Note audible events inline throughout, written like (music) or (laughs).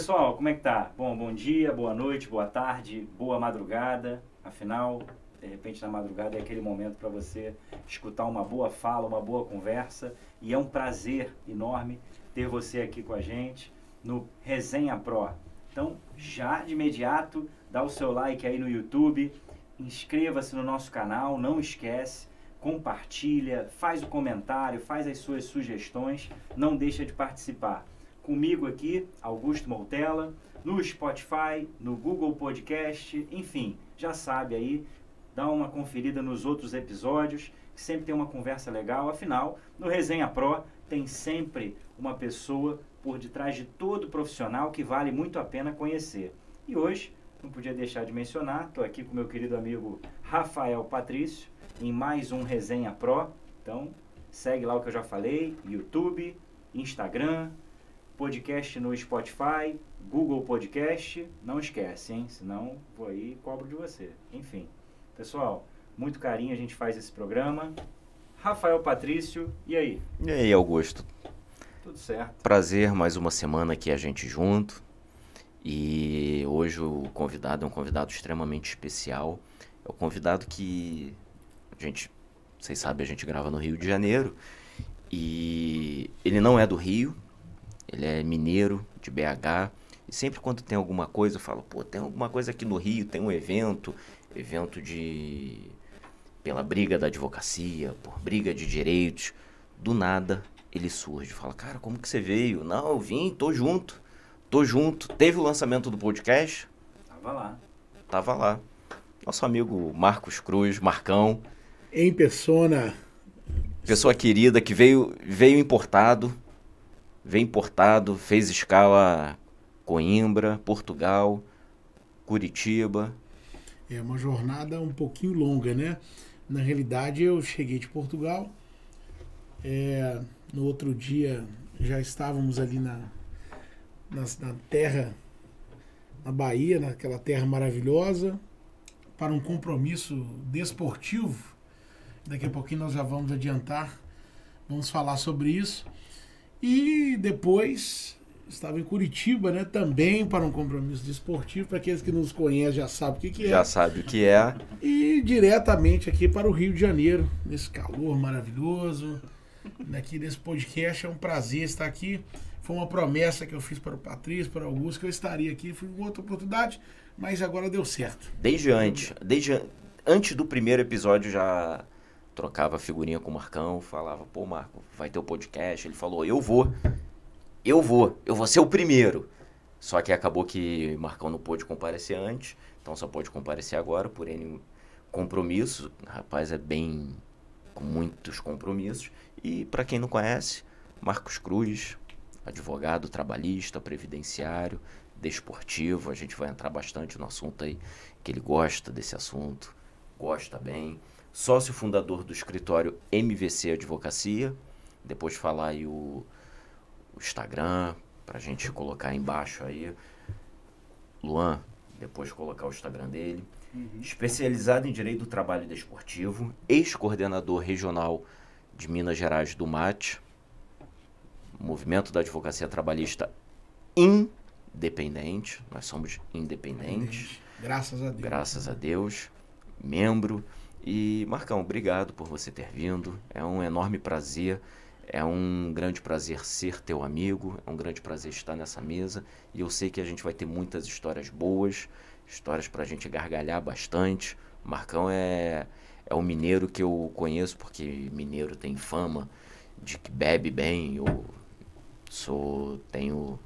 Pessoal, como é que tá? Bom, bom dia, boa noite, boa tarde, boa madrugada. Afinal, de repente na madrugada é aquele momento para você escutar uma boa fala, uma boa conversa. E é um prazer enorme ter você aqui com a gente no Resenha Pro. Então, já de imediato, dá o seu like aí no YouTube, inscreva-se no nosso canal, não esquece, compartilha, faz o comentário, faz as suas sugestões, não deixa de participar comigo aqui, Augusto Moutella, no Spotify, no Google Podcast, enfim, já sabe aí, dá uma conferida nos outros episódios, que sempre tem uma conversa legal. Afinal, no Resenha Pro tem sempre uma pessoa por detrás de todo profissional que vale muito a pena conhecer. E hoje, não podia deixar de mencionar, estou aqui com meu querido amigo Rafael Patrício, em mais um Resenha Pro. Então, segue lá o que eu já falei, YouTube, Instagram, podcast no Spotify, Google Podcast. Não esquece, hein? Senão vou aí e cobro de você. Enfim, pessoal, muito carinho a gente faz esse programa. Rafael Patrício, e aí? E aí, Augusto? Tudo certo. Prazer, mais uma semana aqui a gente junto. E hoje o convidado é um convidado extremamente especial. É o convidado que a gente, vocês sabem, a gente grava no Rio de Janeiro. E ele não é do Rio, ele é mineiro de BH. E sempre quando tem alguma coisa, eu falo, pô, tem alguma coisa aqui no Rio, tem um evento, evento de. pela briga da advocacia, por briga de direitos. Do nada ele surge. Fala, cara, como que você veio? Não, eu vim, tô junto. Tô junto. Teve o lançamento do podcast? Tava lá. Tava lá. Nosso amigo Marcos Cruz, Marcão. Em persona. Pessoa querida que veio, veio importado veio importado, fez escala Coimbra, Portugal, Curitiba. É uma jornada um pouquinho longa, né? Na realidade, eu cheguei de Portugal. É, no outro dia já estávamos ali na, na, na terra, na Bahia, naquela terra maravilhosa, para um compromisso desportivo. Daqui a pouquinho nós já vamos adiantar, vamos falar sobre isso. E depois estava em Curitiba, né? Também para um compromisso desportivo. Para aqueles que nos conhecem já sabem o que, que é. Já sabe o que é. E diretamente aqui para o Rio de Janeiro, nesse calor maravilhoso. Aqui nesse podcast é um prazer estar aqui. Foi uma promessa que eu fiz para o Patrício, para o Augusto, que eu estaria aqui. Foi uma outra oportunidade, mas agora deu certo. Desde antes, desde antes do primeiro episódio já trocava figurinha com o Marcão, falava, pô, Marco, vai ter o podcast. Ele falou, eu vou, eu vou, eu vou ser o primeiro. Só que acabou que Marcão não pôde comparecer antes, então só pode comparecer agora por N compromissos. O rapaz é bem com muitos compromissos. E para quem não conhece, Marcos Cruz, advogado trabalhista, previdenciário, desportivo. A gente vai entrar bastante no assunto aí, que ele gosta desse assunto, gosta bem sócio fundador do escritório MVC Advocacia. Depois falar aí o, o Instagram, para a gente colocar embaixo aí. Luan, depois colocar o Instagram dele. Uhum. Especializado em Direito do Trabalho Desportivo, ex-coordenador regional de Minas Gerais do MAT, Movimento da Advocacia Trabalhista Independente, nós somos independentes. Graças a Deus. Graças a Deus. Membro e Marcão, obrigado por você ter vindo. É um enorme prazer. É um grande prazer ser teu amigo. É um grande prazer estar nessa mesa. E eu sei que a gente vai ter muitas histórias boas, histórias para a gente gargalhar bastante. Marcão é, é o mineiro que eu conheço, porque mineiro tem fama de que bebe bem. Eu sou, tenho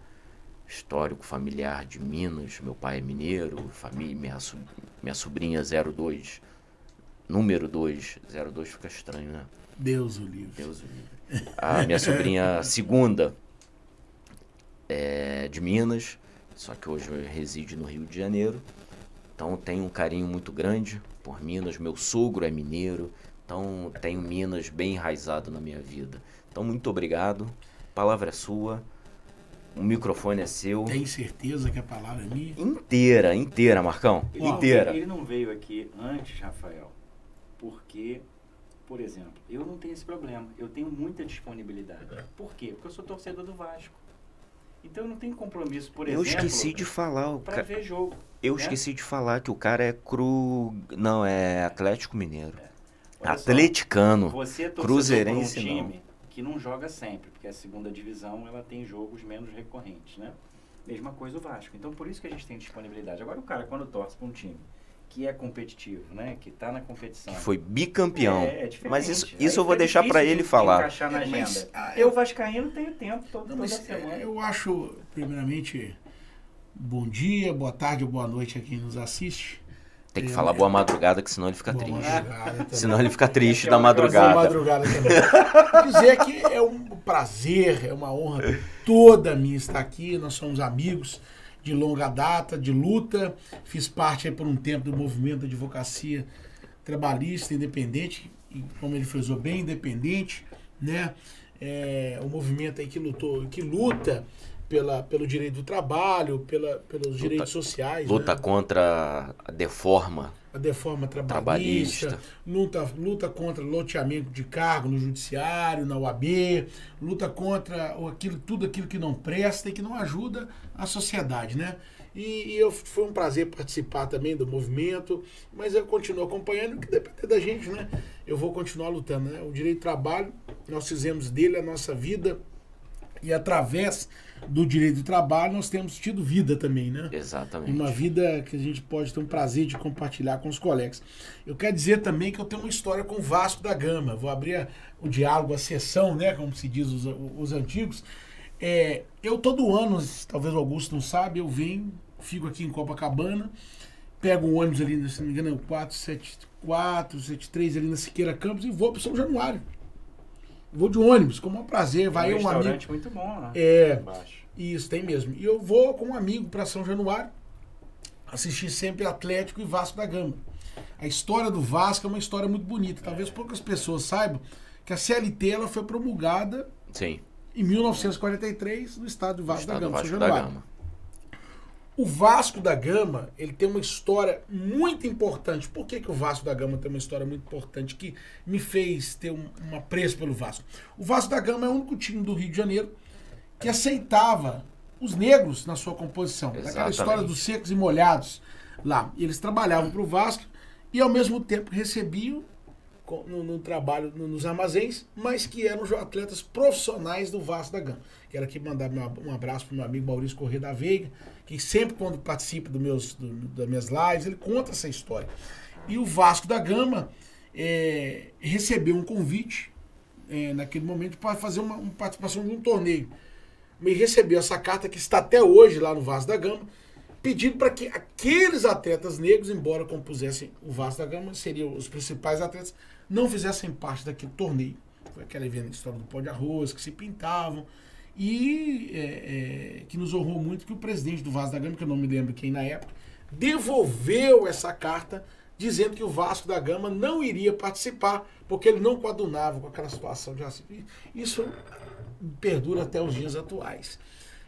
histórico familiar de Minas. Meu pai é mineiro, família, minha, minha sobrinha 02 número 2. 02 fica estranho, né? Deus o livre. Deus o livre. A minha sobrinha segunda é de Minas, só que hoje reside no Rio de Janeiro. Então tenho um carinho muito grande por Minas. Meu sogro é mineiro, então tenho Minas bem enraizado na minha vida. Então muito obrigado. A palavra é sua. O microfone é seu. Tem certeza que a palavra é minha? Inteira, inteira, Marcão. Ele inteira. Ele não veio aqui antes, Rafael, porque, por exemplo, eu não tenho esse problema. Eu tenho muita disponibilidade. Por quê? Porque eu sou torcedor do Vasco. Então não tem compromisso, por Eu exemplo, esqueci de falar, o para ca- ver jogo. eu né? esqueci de falar que o cara é cru, não, é Atlético Mineiro. Só, Atleticano. Você é torcedor Cruzeirense, por um não. time que não joga sempre, porque a segunda divisão ela tem jogos menos recorrentes, né? Mesma coisa o Vasco. Então por isso que a gente tem disponibilidade. Agora o cara quando torce para um time que é competitivo, né, que está na competição, Que foi bicampeão. É, é diferente. Mas isso, Aí isso eu vou deixar pra difícil ele de falar. encaixar na É, agenda. mas, ah, eu vascaíno tenho tempo todo, Não, toda mas semana. é, eu acho, primeiramente, bom dia, boa tarde ou boa noite a quem nos assiste. Tem que É, falar é- boa madrugada, que senão ele fica Boa triste. Senão ele fica triste É da Boa madrugada. madrugada também. Dizer que é um prazer, é uma honra toda minha estar aqui. Nós somos amigos de longa data, de luta. Fiz parte aí por um tempo do movimento da advocacia trabalhista independente, e como ele frisou bem, independente, né? É, um movimento aí que lutou, que luta pela, pelo direito do trabalho, pela, pelos direitos sociais. Luta né? contra a deforma a deforma trabalhista, trabalhista. luta, luta contra loteamento de cargo no judiciário, na UAB, luta contra aquilo, tudo aquilo que não presta e que não ajuda a sociedade, né? E, e eu, foi um prazer participar também do movimento, mas eu continuo acompanhando, que depender da gente, né? Eu vou continuar lutando, né? O direito do trabalho, nós fizemos dele a nossa vida e através do direito do trabalho nós temos tido vida também, né? Exatamente. uma vida que a gente pode ter um prazer de compartilhar com os colegas. Eu quero dizer também que eu tenho uma história com o Vasco da Gama. Vou abrir a- o diálogo, a sessão, né? Como se diz os, os antigos. É, eu todo ano, talvez o Augusto não sabe, eu venho, fico aqui em Copacabana, pego um ônibus ali, se não me engano, é o 474, 73 ali na Siqueira Campos e vou para São Januário. Vou de ônibus, com o maior prazer. Vai um um amigo. muito bom, né? É, Embaixo. isso, tem mesmo. E eu vou com um amigo para São Januário assistir sempre Atlético e Vasco da Gama. A história do Vasco é uma história muito bonita. Talvez poucas pessoas saibam que a CLT ela foi promulgada Sim. em 1943 no estado do Vasco Estado da Gama, Vasco São da. Gama. O Vasco da Gama, ele tem uma história muito importante. Por que, que o Vasco da Gama tem uma história muito importante que me fez ter um, um apreço pelo Vasco? O Vasco da Gama é o único time do Rio de Janeiro que aceitava os negros na sua composição. Aquela Exatamente. história dos secos e molhados lá. Eles trabalhavam para o Vasco e ao mesmo tempo recebiam no, no trabalho no- nos armazéns, mas que eram atletas profissionais do Vasco da Gama. Quero aqui mandar um abraço para meu amigo Maurício Corrêa da Veiga, que sempre quando participa do meus, do- das minhas lives, ele conta essa história. E o Vasco da Gama é, recebeu um convite é, naquele momento para fazer uma, uma participação de um torneio. Me recebeu essa carta que está até hoje lá no Vasco da Gama, pedindo para que aqueles atletas negros, embora compusessem o Vasco da Gama, seriam os principais atletas, não fizessem parte daquele torneio. Foi aquela história do pó de arroz, que se pintavam. E é, é, que nos honrou muito que o presidente do Vasco da Gama, que eu não me lembro quem na época, devolveu essa carta dizendo que o Vasco da Gama não iria participar porque ele não coadunava com aquela situação de racismo. Isso perdura até os dias atuais.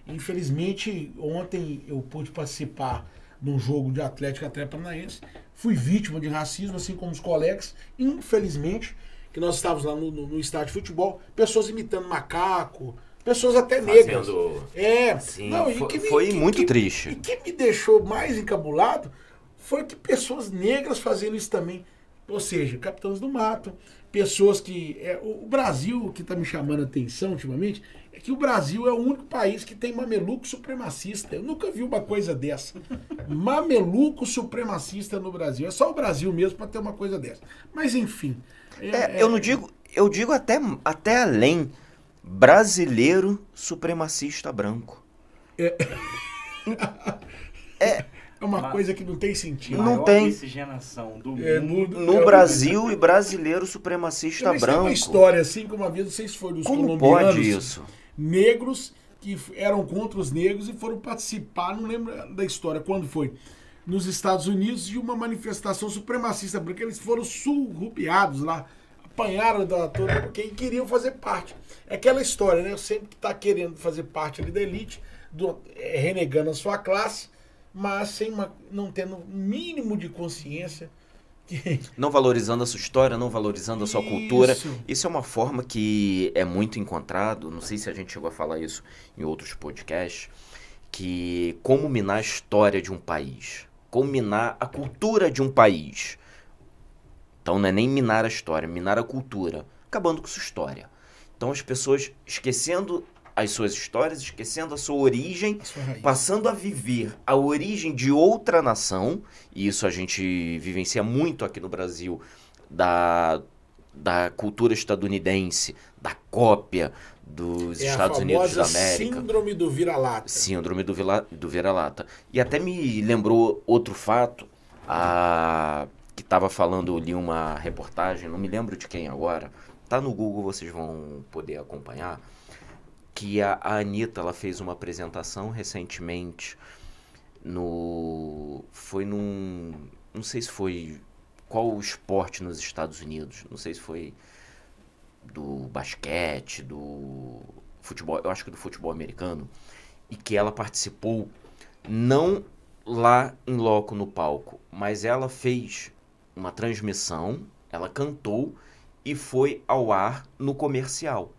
Infelizmente, ontem eu pude participar de um jogo de Atlético Atlético Paranaense. Fui vítima de racismo, assim como os colegas. Infelizmente, que nós estávamos lá no, no- no estádio de futebol, pessoas imitando macaco, pessoas até negras. Fazendo- É, Sim, não, fo- que me- foi que- muito que- triste. E que me deixou mais encabulado foi que pessoas negras fazendo isso também. Ou seja, capitães do mato, pessoas que. É, o Brasil, o que está me chamando a atenção ultimamente, é que o Brasil é o único país que tem mameluco supremacista. Eu nunca vi uma coisa dessa. (laughs) mameluco supremacista no Brasil. É só o Brasil mesmo para ter uma coisa dessa. Mas enfim. É, eu não digo, eu digo até, até além brasileiro supremacista branco. É uma Mas- coisa que não tem sentido. Não tem. do É, mundo. No É, Brasil e brasileiro supremacista Mas tem branco. uma história assim, como uma vez, não sei se foi dos Como colombianos. pode isso? negros que eram contra os negros e foram participar, não lembro da história, quando foi, nos Estados Unidos, de uma manifestação supremacista branca. Eles foram surrupiados lá, apanharam da toda, porque queriam fazer parte. É aquela história, né? Sempre que está querendo fazer parte ali da elite, do- é, renegando a sua classe, mas sem uma, não tendo o mínimo de consciência (laughs) Não valorizando a sua história, não valorizando a sua cultura. Isso. Isso é uma forma que é muito encontrado, não sei se a gente chegou a falar isso em outros podcasts, que como minar a história de um país, como minar a cultura de um país. Então não é nem minar a história, é minar a cultura, acabando com sua história. Então as pessoas esquecendo as suas histórias, esquecendo a sua origem, A sua passando a viver a origem de outra nação, e isso a gente vivencia muito aqui no Brasil, da, da cultura estadunidense, da cópia dos É Estados Unidos da América. síndrome do vira-lata. Síndrome do, vila, do vira-lata. E até me lembrou outro fato, a, que estava falando, eu li uma reportagem, não me lembro de quem agora, tá no Google, vocês vão poder acompanhar, que a, a Anitta, ela fez uma apresentação recentemente no... foi num... não sei se foi... qual o esporte nos Estados Unidos, não sei se foi do basquete, do futebol, eu acho que do futebol americano, e que ela participou não lá em loco no palco, mas ela fez uma transmissão, ela cantou e foi ao ar no comercial.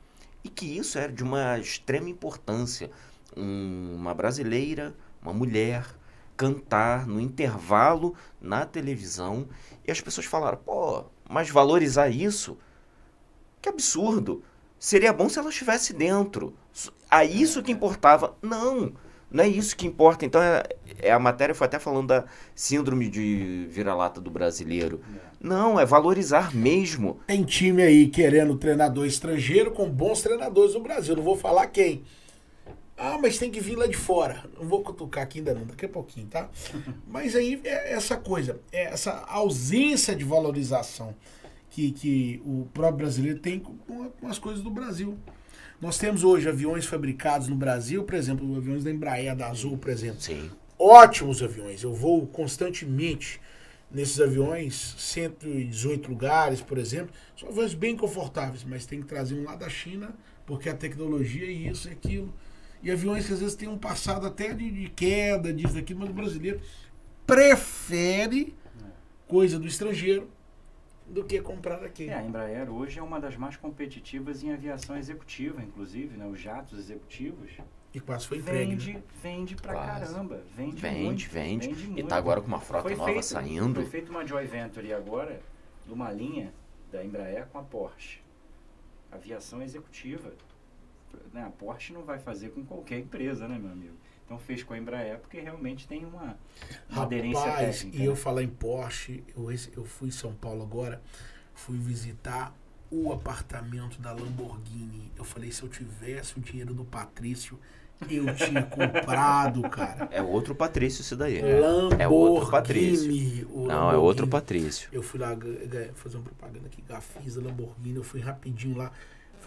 E que isso era de uma extrema importância. Um- uma brasileira, uma mulher, cantar no intervalo na televisão e as pessoas falaram: pô, mas valorizar isso? Que absurdo! Seria bom se ela estivesse dentro. A isso que importava. Não, não é isso que importa. Então, é, é a matéria foi até falando da síndrome de vira-lata do brasileiro. Não, é valorizar mesmo. Tem time aí querendo treinador estrangeiro com bons treinadores no Brasil. Não vou falar quem. Ah, mas tem que vir lá de fora. Não vou cutucar aqui ainda não, daqui a pouquinho, tá? (laughs) Mas aí é essa coisa, é essa ausência de valorização que, que o próprio brasileiro tem com, com as coisas do Brasil. Nós temos hoje aviões fabricados no Brasil, por exemplo, aviões da Embraer, da Azul, por exemplo Sim. ótimos aviões. Eu vou constantemente nesses aviões, 118 lugares, por exemplo. São aviões bem confortáveis, mas tem que trazer um lá da China, porque a tecnologia é isso e aquilo. E aviões que às vezes têm um passado até de, de queda, disso, daquilo, mas o brasileiro prefere coisa do estrangeiro do que comprar aqui. É, a Embraer hoje é uma das mais competitivas em aviação executiva, inclusive, né? Os jatos executivos. E quase foi entregue. Vende, né? vende pra Quase. caramba. Vende, Vende, muito, vende. E muito. tá agora com uma frota Foi nova feito- saindo. Foi feita uma joint venture agora, de uma linha da Embraer com a Porsche. Aviação executiva. Né, A Porsche não vai fazer com qualquer empresa, né, meu amigo? Então fez com a Embraer porque realmente tem uma, uma aderência Rapaz, técnica. e eu né? falar em Porsche, eu, eu fui em São Paulo agora, fui visitar o apartamento da Lamborghini. Eu falei, se eu tivesse o dinheiro do Patrício, eu tinha (laughs) comprado, cara. É outro Patrício isso daí. Lamborghini. É outro Patrício. Não, é outro Patrício. Eu fui lá fazer uma propaganda aqui, Gafisa Lamborghini, eu fui rapidinho lá.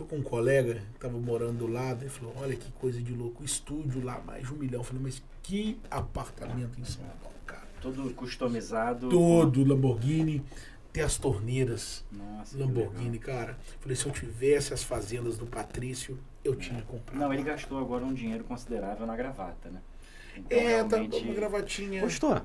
Fui com um colega que tava morando do lado, ele falou, olha que coisa de louco, estúdio lá, mais de um milhão. Eu falei, mas que apartamento em São Paulo, cara. Tudo customizado. Todo Lamborghini, tem as torneiras Nossa, Lamborghini, cara. Falei, se eu tivesse as fazendas do Patrício, eu tinha comprado. Não, ele gastou agora um dinheiro considerável na gravata, né? Então, É, tá realmente- uma gravatinha. Gostou?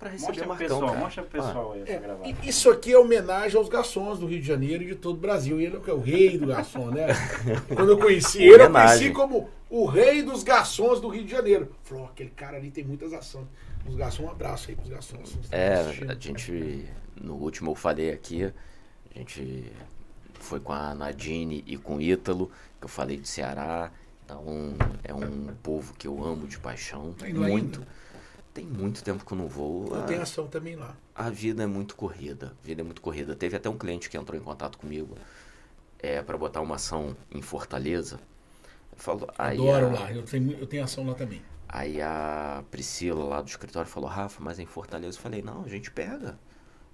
Pra receber Mostra o Marcão, pessoal, cara. mostra pro pessoal aí essa É, gravata. isso aqui é homenagem aos garçons do Rio de Janeiro e de todo o Brasil. E ele é o que? O rei do garçom, né? (laughs) Quando eu conheci ele, eu conheci como o rei dos garçons do Rio de Janeiro. Falou, "Ó, aquele cara ali tem muitas ações. Os garçons, um abraço aí pros garçons. É, assistindo. a gente. No último eu falei aqui, a gente foi com a Nadine e com o Ítalo, que eu falei de Ceará. Então é um povo que eu amo de paixão. Tá lá Muito. ainda? Tem muito tempo que eu não vou. Eu A- tenho ação também lá. A vida é muito corrida. A vida é muito corrida. Teve até um cliente que entrou em contato comigo é, para botar uma ação em Fortaleza. Falou, Adoro a- lá. Eu tenho, eu tenho ação lá também. Aí a Priscila lá do escritório falou, Rafa, mas é em Fortaleza. Eu falei, não, a gente pega.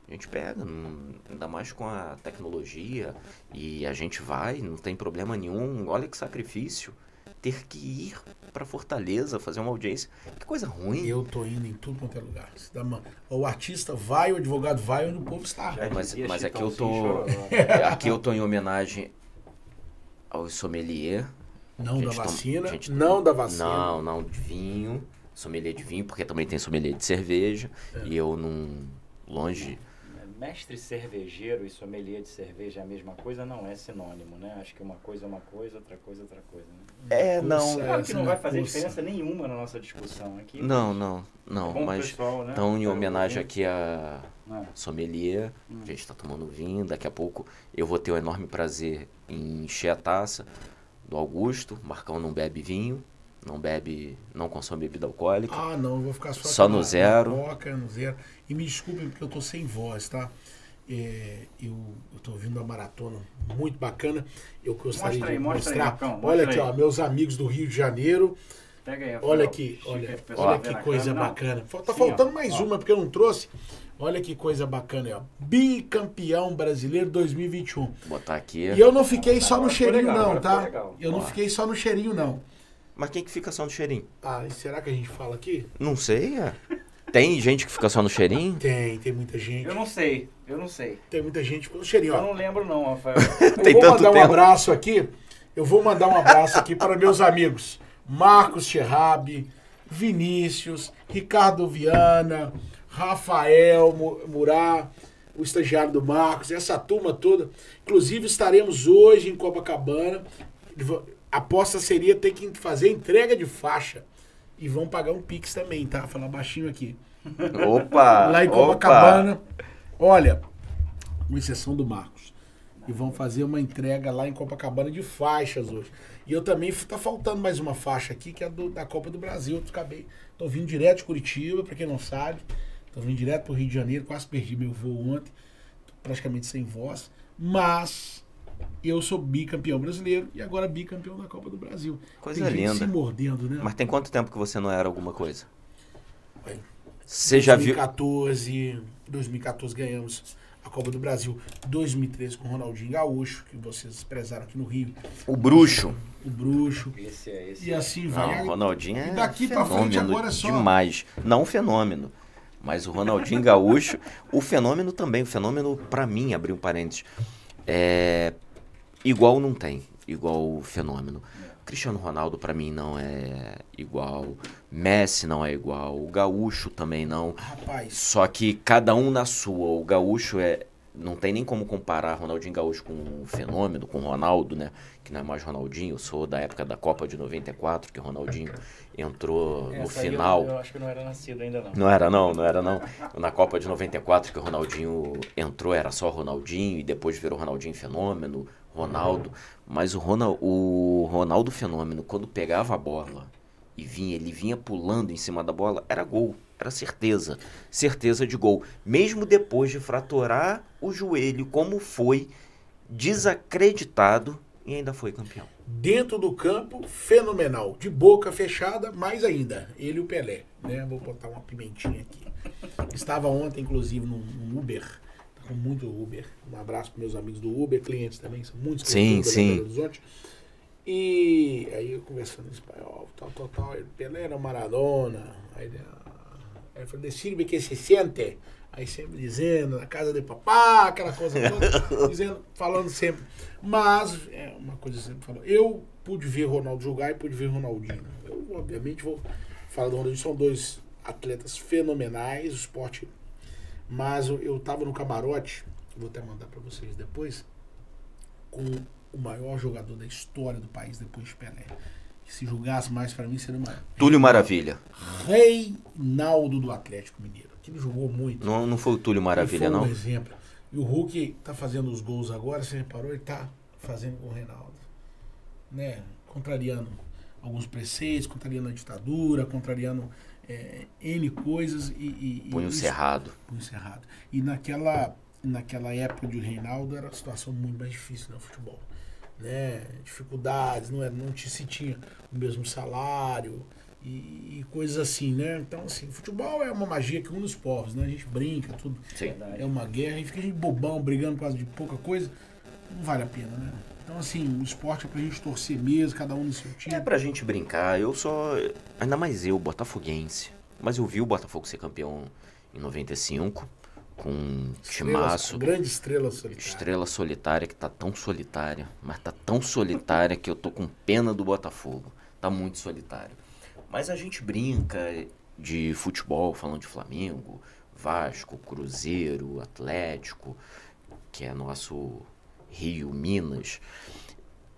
A gente pega, não- ainda mais com a tecnologia. E a gente vai, não tem problema nenhum. Olha que sacrifício. Ter que ir para Fortaleza fazer uma audiência. Que coisa ruim. Eu tô indo em tudo quanto é lugar. Se dá uma- O artista vai, o advogado vai, onde o povo está. Já mas- mas aqui eu tô- Chororó. (laughs) Aqui eu tô em homenagem ao sommelier. Não da vacina. gente, não da vacina. Não, não, de vinho. Sommelier de vinho, porque também tem sommelier de cerveja. É. E eu não. Longe mestre cervejeiro e sommelier de cerveja é a mesma coisa? Não é sinônimo, né? Acho que uma coisa é uma coisa, outra coisa é outra coisa. Né? É, não. Claro que não vai é fazer cursa. diferença nenhuma na nossa discussão aqui. Não, não, não. É mas pessoal, né? então, em homenagem aqui a Ah, sommelier, Hum. a gente está tomando vinho. Daqui a pouco eu vou ter o enorme prazer em encher a taça do Augusto. Marcão não bebe vinho, não bebe, não consome bebida alcoólica. Ah, não, eu vou ficar só, Só no na- zero. Coca, no zero. E me desculpem porque eu tô sem voz, tá? É, eu, eu tô ouvindo uma maratona muito bacana. Eu gostaria Mostra aí, de mostra aí, mostrar. Marcão, olha aqui, aí. ó, meus amigos do Rio de Janeiro. Pega aí, Olha aqui, olha, olha que coisa câmera. Não. bacana. Falta Sim, faltando ó, mais ó. uma porque eu não trouxe. Olha que coisa bacana, aí, ó. Bicampeão brasileiro 2021. Vou botar aqui. E eu não fiquei só no cheirinho, não, tá? Eu não fiquei só no cheirinho, não. Mas quem que fica só no cheirinho? Ah, e será que a gente fala aqui? Não sei, é. Tem gente que fica só no cheirinho? Tem, tem muita gente. Eu não sei, eu não sei. Tem muita gente pelo cheirinho, Eu ó. não lembro não, Rafael. (laughs) Eu Tem vou tanto mandar um tempo. abraço aqui. Eu vou mandar um abraço aqui para meus amigos Marcos Cherrabi, Vinícius, Ricardo Viana, Rafael Mu- Murá, o estagiário do Marcos, essa turma toda. Inclusive estaremos hoje em Copacabana. Aposta seria ter que fazer entrega de faixa. E vão pagar um Pix também, tá? Falar baixinho aqui. (laughs) Opa! lá em opa. Copacabana. Olha, com exceção do Marcos. E vão fazer uma entrega lá em Copacabana de faixas hoje. E eu também, tá faltando mais uma faixa aqui, que é do- da Copa do Brasil. Eu acabei, tô vindo direto de Curitiba, pra quem não sabe. Tô vindo direto pro Rio de Janeiro, quase perdi meu voo ontem. Tô praticamente sem voz. Mas eu sou bicampeão brasileiro e agora bicampeão da Copa do Brasil. Coisa Tem gente linda. se mordendo, né? Mas tem quanto tempo que você não era alguma coisa? Ué, Você já viu. 2014, 2014 ganhamos a Copa do Brasil. 2013 com o Ronaldinho Gaúcho, que vocês prezaram aqui no Rio. O bruxo. O Bruxo. Esse é esse. E assim vai. Não, o Ronaldinho é E daqui pra fenômeno frente agora é só- demais. Não fenômeno. Mas o Ronaldinho Gaúcho, o fenômeno também. O fenômeno, pra mim, abrir um parênteses, é igual não tem. Igual o fenômeno. Cristiano Ronaldo, pra mim, não é igual. Messi não é igual. O Gaúcho também não. Rapaz, Só que cada um na sua. O Gaúcho é. Não tem nem como comparar Ronaldinho Gaúcho com o Fenômeno, com o Ronaldo, né? Que não é mais Ronaldinho. Eu sou da época da Copa de 94, que o Ronaldinho entrou no Essa eu- final. Eu, acho que não era nascido ainda não. Não era não, não era não. Na Copa de 94 que o Ronaldinho entrou, era só Ronaldinho e depois virou Ronaldinho Fenômeno, Ronaldo. Mas o, Ronald, o Ronaldo Fenômeno, quando pegava a bola e vinha, ele vinha pulando em cima da bola, era gol, era certeza. Certeza de gol. Mesmo depois de fraturar o joelho, como foi desacreditado e ainda foi campeão. dentro do campo, fenomenal. De boca fechada, mais ainda. Ele e o Pelé. Né? Vou botar uma pimentinha aqui. Estava ontem, inclusive, num Uber. Com muito Uber. Um abraço para meus amigos do Uber, clientes também, são muitos Sim, clientes do sim. Belo Horizonte. E aí eu conversando em espanhol, tal, tal, tal. Ele, Pelé era Maradona. Aí ele, aí falei, decide que se sente. Aí sempre dizendo, na casa de papá, aquela coisa toda, (laughs) dizendo, falando sempre. Mas, é uma coisa que sempre falou, eu pude ver Ronaldo jogar e pude ver Ronaldinho. Eu, obviamente, vou falar do Ronaldinho, são dois atletas fenomenais, o esporte. Mas eu, eu tava no camarote, vou até mandar para vocês depois, com o maior jogador da história do país depois de Pelé. Que se julgasse mais para mim seria o maior. Túlio Maravilha. Reinaldo do Atlético Mineiro. Que ele jogou muito. Não, não foi o Túlio Maravilha, não? um exemplo. E o Hulk tá fazendo os gols agora, você reparou? Ele tá fazendo com o Reinaldo. Né? Contrariando alguns preceitos, contrariando a ditadura, contrariando é, N coisas e. e e Punho isso- cerrado. punho cerrado. E naquela, naquela época de Reinaldo era uma situação muito mais difícil no futebol. Né? Dificuldades, não, era, não te- se tinha o mesmo salário e, e coisas assim, né? Então, assim, futebol é uma magia que une os povos, né? A gente brinca, tudo. Sim. É uma guerra e fica a gente bobão, brigando por causa de pouca coisa. Não vale a pena, né? Então, assim, o esporte é pra gente torcer mesmo, cada um no seu time. É pra gente brincar, eu só. Ainda mais eu, botafoguense. Mas eu vi o Botafogo ser campeão em 95, com um timaço. grande estrela solitária. Estrela solitária que tá tão solitária, mas tá tão solitária que eu tô com pena do Botafogo. Tá muito solitário. Mas a gente brinca de futebol, falando de Flamengo, Vasco, Cruzeiro, Atlético, que é nosso Rio, Minas.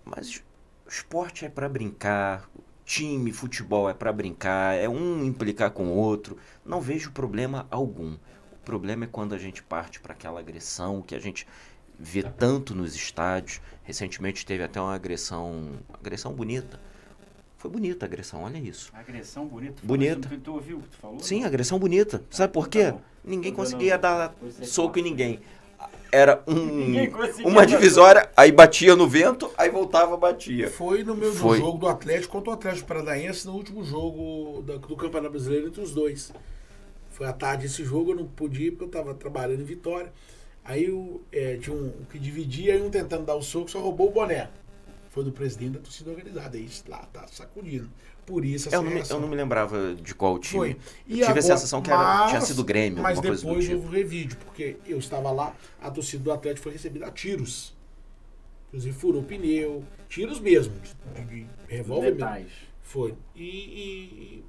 Mas o esporte é para brincar, time, futebol é para brincar, é um implicar com o outro. Não vejo problema algum. O problema é quando a gente parte para aquela agressão que a gente vê tanto nos estádios. Recentemente teve até uma agressão, agressão bonita. Foi bonita a agressão, olha isso. Agressão bonita? Bonita. Tu, ouviu o que tu falou? Sim, agressão bonita. Sabe por quê? Tá. Ninguém conseguia dar Você soco em corta. ninguém. Era um, uma divisória, aí batia no vento, aí voltava, batia. Foi no meu Foi. jogo do Atlético contra o Atlético Paranaense no último jogo da- do Campeonato Brasileiro entre os dois. Foi à tarde esse jogo, eu não pude ir porque eu estava trabalhando em Vitória. Aí o, é, tinha um que dividia e um tentando dar o soco, só roubou o boné. Foi do presidente da torcida organizada. Aí lá tá sacudindo. Por isso essa Eu não, me, eu não me lembrava de qual time. Foi. Eu E tive a agora- sensação que era- mas- tinha sido Grêmio, Mas alguma coisa do depois tipo. houve revídeo, porque eu estava lá, a torcida do Atlético foi recebida a tiros. Inclusive furou pneu, tiros mesmo, de, de, revólver mesmo. Foi. E, e-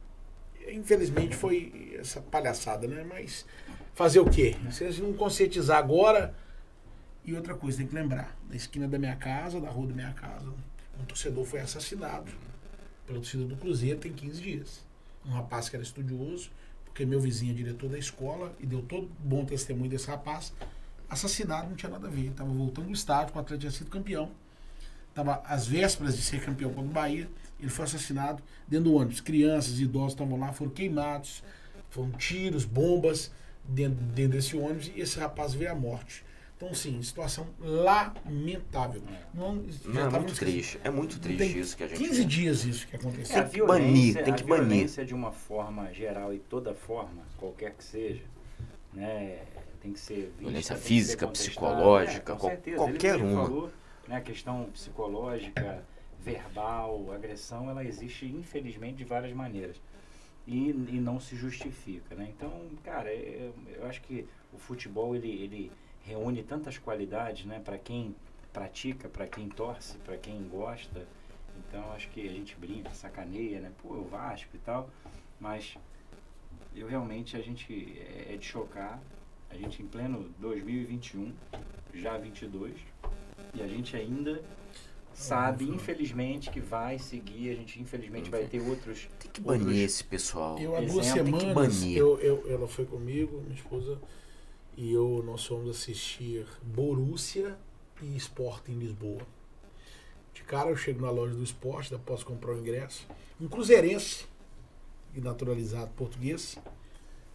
e, infelizmente foi essa palhaçada, né? Mas fazer o quê? Se a gente não conscientizar agora. E outra coisa, tem que lembrar: na esquina da minha casa, da rua da minha casa, um torcedor foi assassinado pela torcida do Cruzeiro tem 15 dias. Um rapaz que era estudioso, porque meu vizinho é diretor da escola e deu todo bom testemunho desse rapaz. Assassinado, não tinha nada a ver. Ele Tava voltando do estádio, o Atlético tinha sido campeão. Tava às vésperas de ser campeão contra o Bahia. Ele foi assassinado dentro do ônibus. Crianças, idosos estavam lá, foram queimados. Foram tiros, bombas dentro, dentro desse ônibus e esse rapaz veio à morte. Então, sim, situação lamentável. Não, Não, é muito triste. É muito triste tem isso que a gente 15 vê. dias isso que aconteceu. É, a Tem que banir, violência, tem que a banir. violência de uma forma geral e toda forma, qualquer que seja, né, tem que ser vista, Violência física, psicológica, É, com qual- certeza. qualquer ele, ele uma. Falou, né, a questão psicológica, verbal, agressão, ela existe infelizmente de várias maneiras e, e não se justifica, né? Então, cara, é- eu acho que o futebol ele, ele reúne tantas qualidades, né, para quem pratica, para quem torce, para quem gosta. Então, acho que a gente brinca, sacaneia, né? Pô, o Vasco e tal, mas eu realmente a gente é, é de chocar. A gente em pleno 2021, já 22, e a gente ainda sabe, Rafa. infelizmente, que vai seguir. A gente infelizmente vai ter outros Tem que banir Outros- esse pessoal. Eu há duas tem que semanas, banir. eu, eu- ela foi comigo, minha esposa, e eu, nós fomos assistir Borussia e Sport em Lisboa. De cara eu chego na loja do esporte, após comprar o ingresso. Um cruzeirense, e naturalizado português,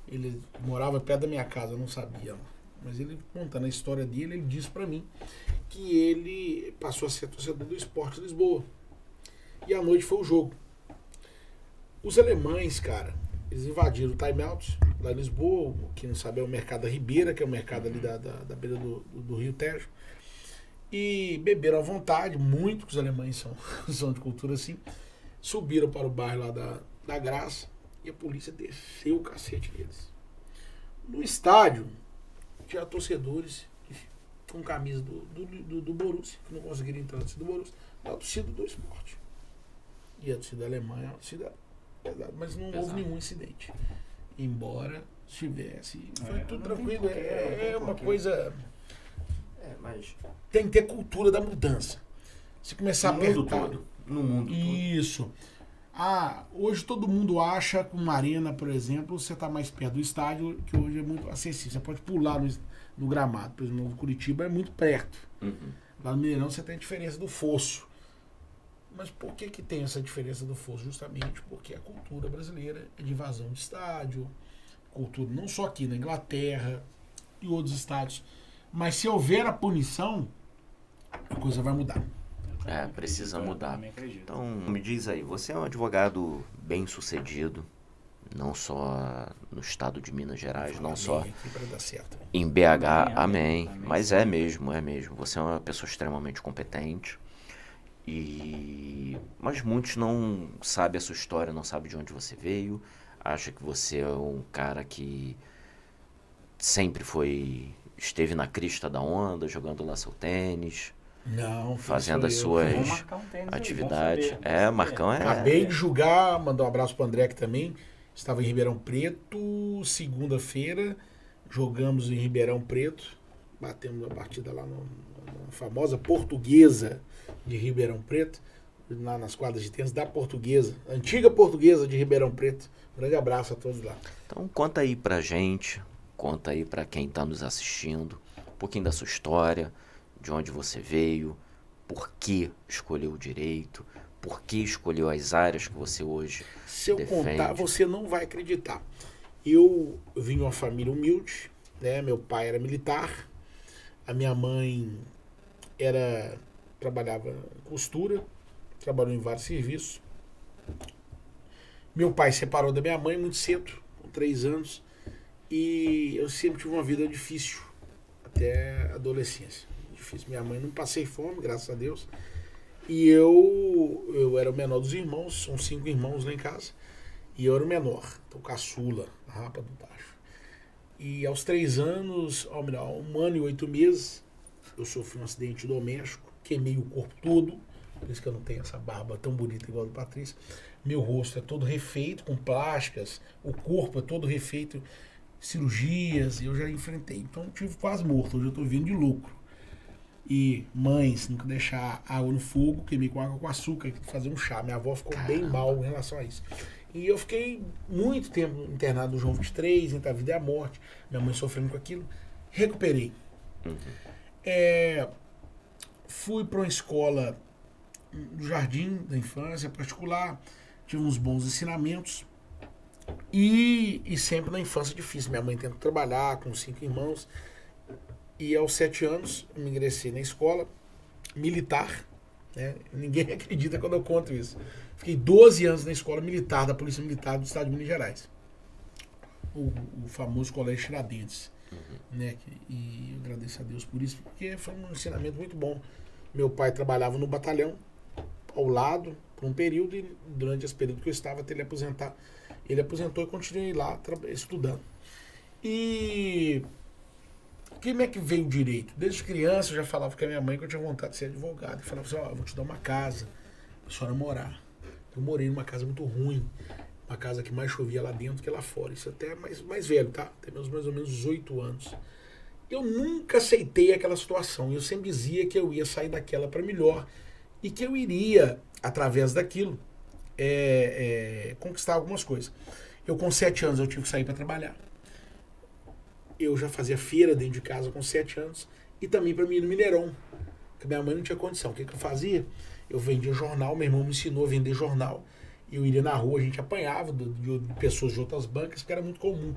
ele morava perto da minha casa, eu não sabia. Mas ele, contando a história dele, ele disse pra mim que ele passou a ser torcedor do esporte Lisboa. E à noite foi o jogo. Os alemães, cara, eles invadiram o timeout lá em Lisboa, quem não sabe é o mercado da Ribeira, que é o mercado ali da, da, da beira do, do, do Rio Tejo. E beberam à vontade, muito que os alemães são, (laughs) são de cultura assim. Subiram para o bairro lá da, da Graça e a polícia desceu o cacete neles. No estádio, tinha torcedores com camisa do, do, do, do Borussia, que não conseguiram entrar na do Borussia, da torcida do esporte. E a torcida alemã é uma torcida pesada, mas não houve Pesado. nenhum incidente. Embora tivesse. Foi É, tudo tranquilo. É, é uma coisa. É, mas Tem que ter cultura da mudança. Se começar no a mundo apertar. todo. No mundo todo. Isso. Ah, hoje todo mundo acha que uma arena, por exemplo, você está mais perto do estádio, que hoje é muito acessível. Você pode pular no, no gramado. Por exemplo, no Curitiba é muito perto. Uhum. Lá no Mineirão você tem a diferença do fosso. Mas por que, que tem essa diferença do fosso? Justamente porque a cultura brasileira é de invasão de estádio, cultura não só aqui na Inglaterra e outros estádios. Mas se houver a punição, a coisa vai mudar. É, precisa mudar. também acredito. Então, me diz aí, você é um advogado bem sucedido, não só no estado de Minas Gerais, não só em BH, amém. Mas é mesmo, é mesmo. Você é uma pessoa extremamente competente. E mas muitos não sabem a sua história, não sabem de onde você veio, acha que você é um cara que sempre foi esteve na crista da onda, jogando lá seu tênis, Não, Fazendo as suas- um tênis aí, bom atividade. saber, bom É. Marcão é- Acabei de julgar, mandar um abraço pro André aqui também. Estava em Ribeirão Preto, segunda-feira, jogamos em Ribeirão Preto, batemos a partida lá no, na famosa portuguesa de Ribeirão Preto, lá nas quadras de tênis da portuguesa, antiga portuguesa de Ribeirão Preto. Um grande abraço a todos lá. Então conta aí pra gente, conta aí pra quem tá nos assistindo, um pouquinho da sua história, de onde você veio, por que escolheu o direito, por que escolheu as áreas que você hoje Se eu defende. contar, você não vai acreditar. Eu vim de uma família humilde, né? Meu pai era militar, a minha mãe era trabalhava em costura, trabalhou em vários serviços. Meu pai separou da minha mãe muito cedo, com três anos, e eu sempre tive uma vida difícil até a adolescência. Difícil. Minha mãe não passei fome, graças a Deus. E eu, eu era o menor dos irmãos, são cinco irmãos lá em casa. E eu era o menor, então caçula, a rapa do tacho. E aos três anos, ou melhor, um ano e oito meses, eu sofri um acidente doméstico, queimei o corpo todo, por isso que eu não tenho essa barba tão bonita igual a do Patrícia. Meu rosto é todo refeito, com plásticas, o corpo é todo refeito, cirurgias, eu já enfrentei. Então tive quase morto, hoje eu estou vindo de lucro. E mães, nunca deixar água no fogo, queimei com água com açúcar, fazer um chá. Minha avó ficou bem mal em relação a isso. E eu fiquei muito tempo internado no João 23, entre a vida e a morte. Minha mãe sofrendo com aquilo. Recuperei. É, fui para uma escola do jardim da infância particular, tive uns bons ensinamentos. E, e sempre na infância difícil. Minha mãe tenta trabalhar com cinco irmãos. E aos sete anos eu me ingressei na escola militar. Né? Ninguém (laughs) acredita quando eu conto isso. Fiquei 12 anos na escola militar da Polícia Militar do Estado de Minas Gerais. O, o famoso Colégio Tiradentes. Né? Que- E eu agradeço a Deus por isso, porque foi um ensinamento muito bom. Meu pai trabalhava no batalhão, ao lado, por um período, e durante esse período que eu estava até ele aposentar. Ele aposentou e continuei lá estudando. E como é que veio o direito? Desde criança eu já falava com a minha mãe que eu tinha vontade de ser advogado. E falava assim, ó, vou te dar uma casa pra senhora morar. Eu morei numa casa muito ruim. Uma casa que mais chovia lá dentro que lá fora. Isso até é mais, mais velho, tá? Tem mais ou menos 18 anos. Eu nunca aceitei aquela situação. Eu sempre dizia que eu ia sair daquela para melhor. E que eu iria, através daquilo, é, é, conquistar algumas coisas. Eu, com sete anos, eu tive que sair para trabalhar eu já fazia feira dentro de casa com 7 anos e também para mim no Mineirão, porque minha mãe não tinha condição. O que, que eu fazia? Eu vendia jornal, meu irmão me ensinou a vender jornal. Eu iria na rua, a gente apanhava de, pessoas de outras bancas, porque era muito comum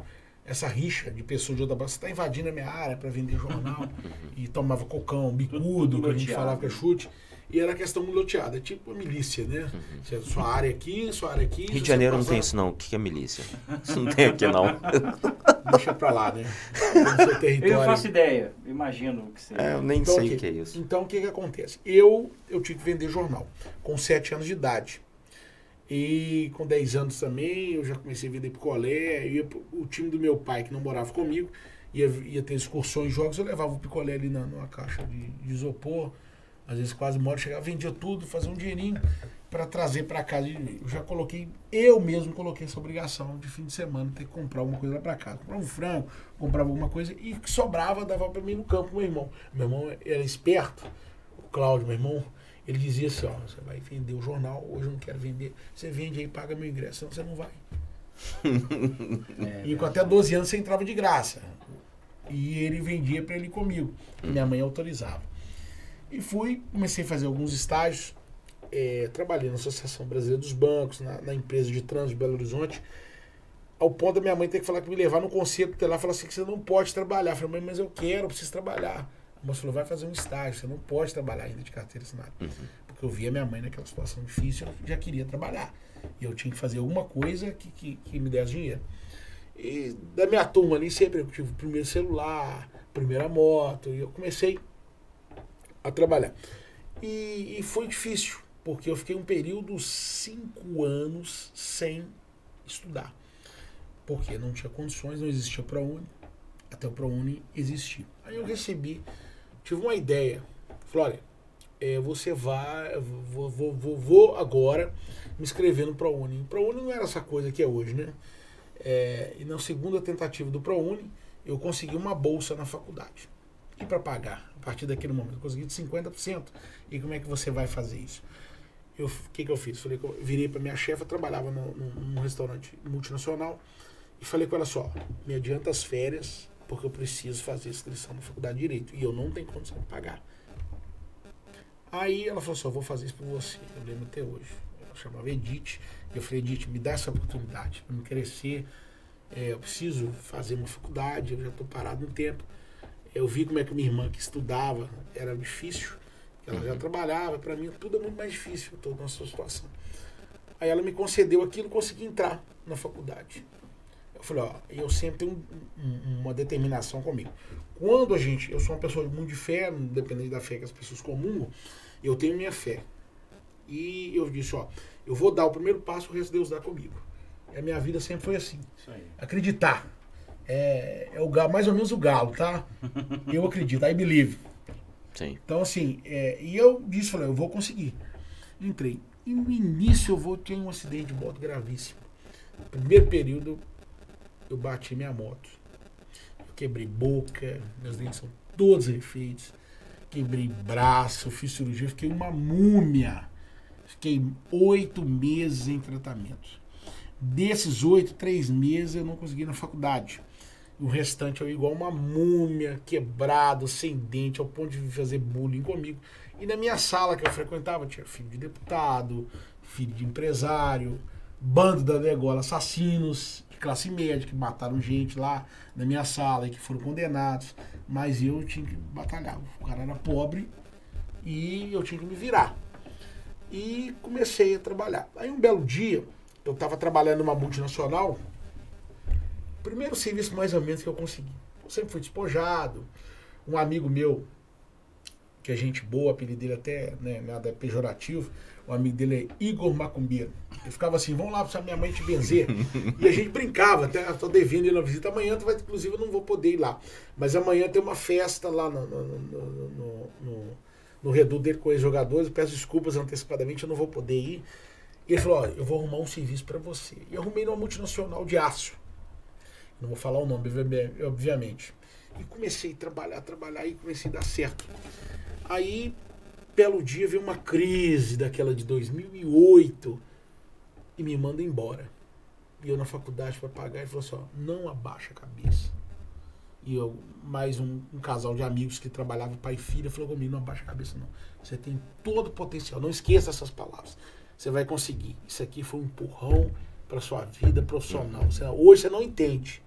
essa rixa de pessoas de outra banca. Você está invadindo a minha área para vender jornal. e tomava cocão, bicudo, que a gente falava que é chute. E era questão loteada, tipo a milícia, né? Você- Sua área aqui, sua área aqui. Rio de Janeiro não passar- tem isso não. O que é milícia? Isso não tem aqui não. (laughs) Deixa pra lá, né? Tem no seu Eu não faço ideia, imagino que seja. É, eu nem Então, sei o que é isso. Então, o que, que acontece? Eu, eu tive que vender jornal com 7 anos de idade. E com 10 anos também, eu já comecei a vender picolé. Ia, o time do meu pai, que não morava comigo, ia, ia ter excursões, jogos. Eu levava o picolé ali na, numa caixa de, de isopor. Às vezes quase mora, chegava, vendia tudo, fazia um dinheirinho para trazer para casa. Eu já coloquei, eu mesmo coloquei essa obrigação de fim de semana ter que comprar alguma coisa lá para casa. Comprava um frango, comprava alguma coisa e que sobrava dava para mim no campo meu irmão. Meu irmão era esperto, o Cláudio, meu irmão, ele dizia assim, ó, você vai vender o jornal, hoje eu não quero vender, você vende aí, paga meu ingresso, senão você não vai. (laughs) É, E com até 12 anos você entrava de graça. E ele vendia para ele comigo. Minha mãe autorizava. E fui, comecei a fazer alguns estágios. eh, trabalhei na Associação Brasileira dos Bancos, na, na empresa de trânsito de Belo Horizonte. Ao ponto da minha mãe ter que falar que me levar no conselho tutelar e falar assim que você não pode trabalhar. Eu falei, mãe, mas eu quero, eu preciso trabalhar. A moça falou, vai fazer um estágio, você não pode trabalhar ainda de carteira assinada. Porque eu via minha mãe naquela situação difícil, eu já queria trabalhar. E eu tinha que fazer alguma coisa que, que, que me desse dinheiro. E da minha turma ali, sempre eu tive o primeiro celular, primeira moto, e eu comecei a trabalhar. E, e foi difícil, porque eu fiquei um período, cinco anos, sem estudar. Porque não tinha condições, não existia ProUni, até o ProUni existir. Aí eu recebi, tive uma ideia. Falei, olha, é, você vai, vou, vou, vou, agora me inscrever no ProUni. O ProUni não era essa coisa que é hoje, né? É, e na segunda tentativa do ProUni, eu consegui uma bolsa na faculdade. E para pagar, a partir daquele momento, eu consegui de 50%. E como é que você vai fazer isso? O que, que eu fiz? Falei que eu virei para minha chefe, trabalhava no, num restaurante multinacional, e falei com ela só: me adianta as férias, porque eu preciso fazer inscrição na faculdade de Direito. E eu não tenho condição de pagar. Aí ela falou assim: eu vou fazer isso por você. Eu lembro até hoje. Ela chamava Edith. E eu falei: Edith, me dá essa oportunidade para me crescer. É, eu preciso fazer uma faculdade, eu já estou parado um tempo. Eu vi como é que minha irmã que estudava era difícil, ela já trabalhava, para mim tudo é muito mais difícil, eu estou nessa situação. Aí ela me concedeu aquilo, consegui entrar na faculdade. Eu falei, ó, eu sempre tenho um, um, uma determinação comigo. Quando a gente, eu sou uma pessoa muito de fé, independente da fé que as pessoas comungam, eu tenho minha fé. E eu disse, ó, eu vou dar o primeiro passo, o resto Deus dá comigo. E a minha vida sempre foi assim. Acreditar. É, é o galo, mais ou menos o galo, tá? (laughs) Eu acredito, I believe. Sim. Então, assim, é, e eu disse, falei, eu vou conseguir. Entrei. E no início eu vou ter um acidente de moto gravíssimo. No primeiro período, eu bati minha moto. Eu quebrei boca, meus dentes são todos refeitos. Quebrei braço, fiz cirurgia, fiquei uma múmia. Fiquei oito meses em tratamento. Desses oito, três meses eu não consegui ir na faculdade. O restante eu igual uma múmia, quebrado, sem dente, ao ponto de fazer bullying comigo. E na minha sala que eu frequentava, tinha filho de deputado, filho de empresário, bando da degola, assassinos classe média que mataram gente lá na minha sala e que foram condenados. Mas eu tinha que batalhar. O cara era pobre e eu tinha que me virar. E comecei a trabalhar. Aí um belo dia, eu estava trabalhando numa multinacional, primeiro serviço mais ou menos que eu consegui. Eu sempre fui despojado. Um amigo meu, que é gente boa, apelido dele até né, nada pejorativo, o amigo dele é Igor Macumbeiro. Ele ficava assim, vamos lá pra minha mãe te benzer. e a gente brincava, até estou devendo ir na visita amanhã, tu vai, inclusive eu não vou poder ir lá. Mas amanhã tem uma festa lá no, no, no, no, no, Reduto dele com os jogadores, peço desculpas antecipadamente, eu não vou poder ir. E ele falou: eu vou arrumar um serviço para você. E eu arrumei numa multinacional de aço. Não vou falar o nome, obviamente. E comecei a trabalhar, trabalhar e comecei a dar certo. Aí, belo dia, veio uma crise daquela de 2008 e me manda embora. E eu na faculdade para pagar, ele falou assim: ó, não abaixa a cabeça. E eu, mais um, um, casal de amigos que trabalhava pai e filha, falou comigo: não abaixa a cabeça, não. Você tem todo o potencial. Não esqueça essas palavras você vai conseguir. Isso aqui foi um empurrão para sua vida profissional. Você, hoje você não entende.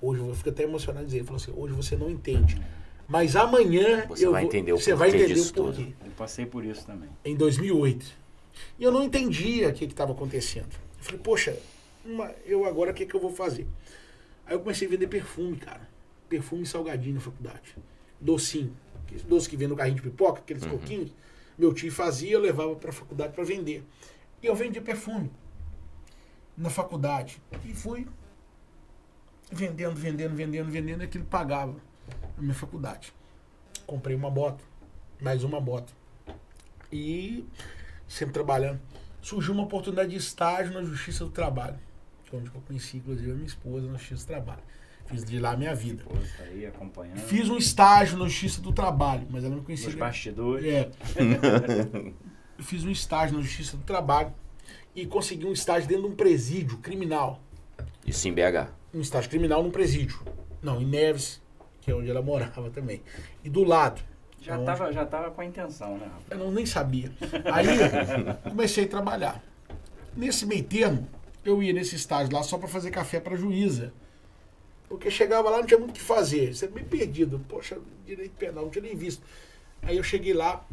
Hoje eu fico até emocionado de dizer, ele falou assim, hoje você não entende. Mas amanhã você vai vou, entender o você vai entender o porquê. Eu passei por isso também. Em 2008. E eu não entendia o que estava acontecendo. Eu falei, poxa, uma, eu agora o que, que eu vou fazer? Aí eu comecei a vender perfume, cara. Perfume salgadinho na faculdade. Docinho. Doce que vem no carrinho de pipoca, aqueles uhum. coquinhos. Meu tio fazia, eu levava para a faculdade para vender. E eu vendia perfume na faculdade. E fui vendendo, vendendo, vendendo, vendendo, e aquilo pagava na minha faculdade. Comprei uma bota, mais uma bota. E sempre trabalhando. Surgiu uma oportunidade de estágio na Justiça do Trabalho, que é onde eu conheci, inclusive, a minha esposa na Justiça do Trabalho. Fiz de lá a minha vida. Tá aí acompanhando. Fiz um estágio na Justiça do Trabalho, mas ela não conhecia. Nos bastidores. É. (laughs) Fiz um estágio na Justiça do Trabalho e consegui um estágio dentro de um presídio criminal. Isso em BH? Um estágio criminal num presídio. Não, em Neves, que é onde ela (laughs) morava também. E do lado. Já estava é onde... já tava com a intenção, né? Eu não, nem sabia. Aí (laughs) comecei a trabalhar. Nesse meio termo, eu ia nesse estágio lá só para fazer café para juíza. Porque chegava lá, não tinha muito o que fazer. Você bem perdido. Poxa, direito penal, não tinha nem visto. Aí eu cheguei lá,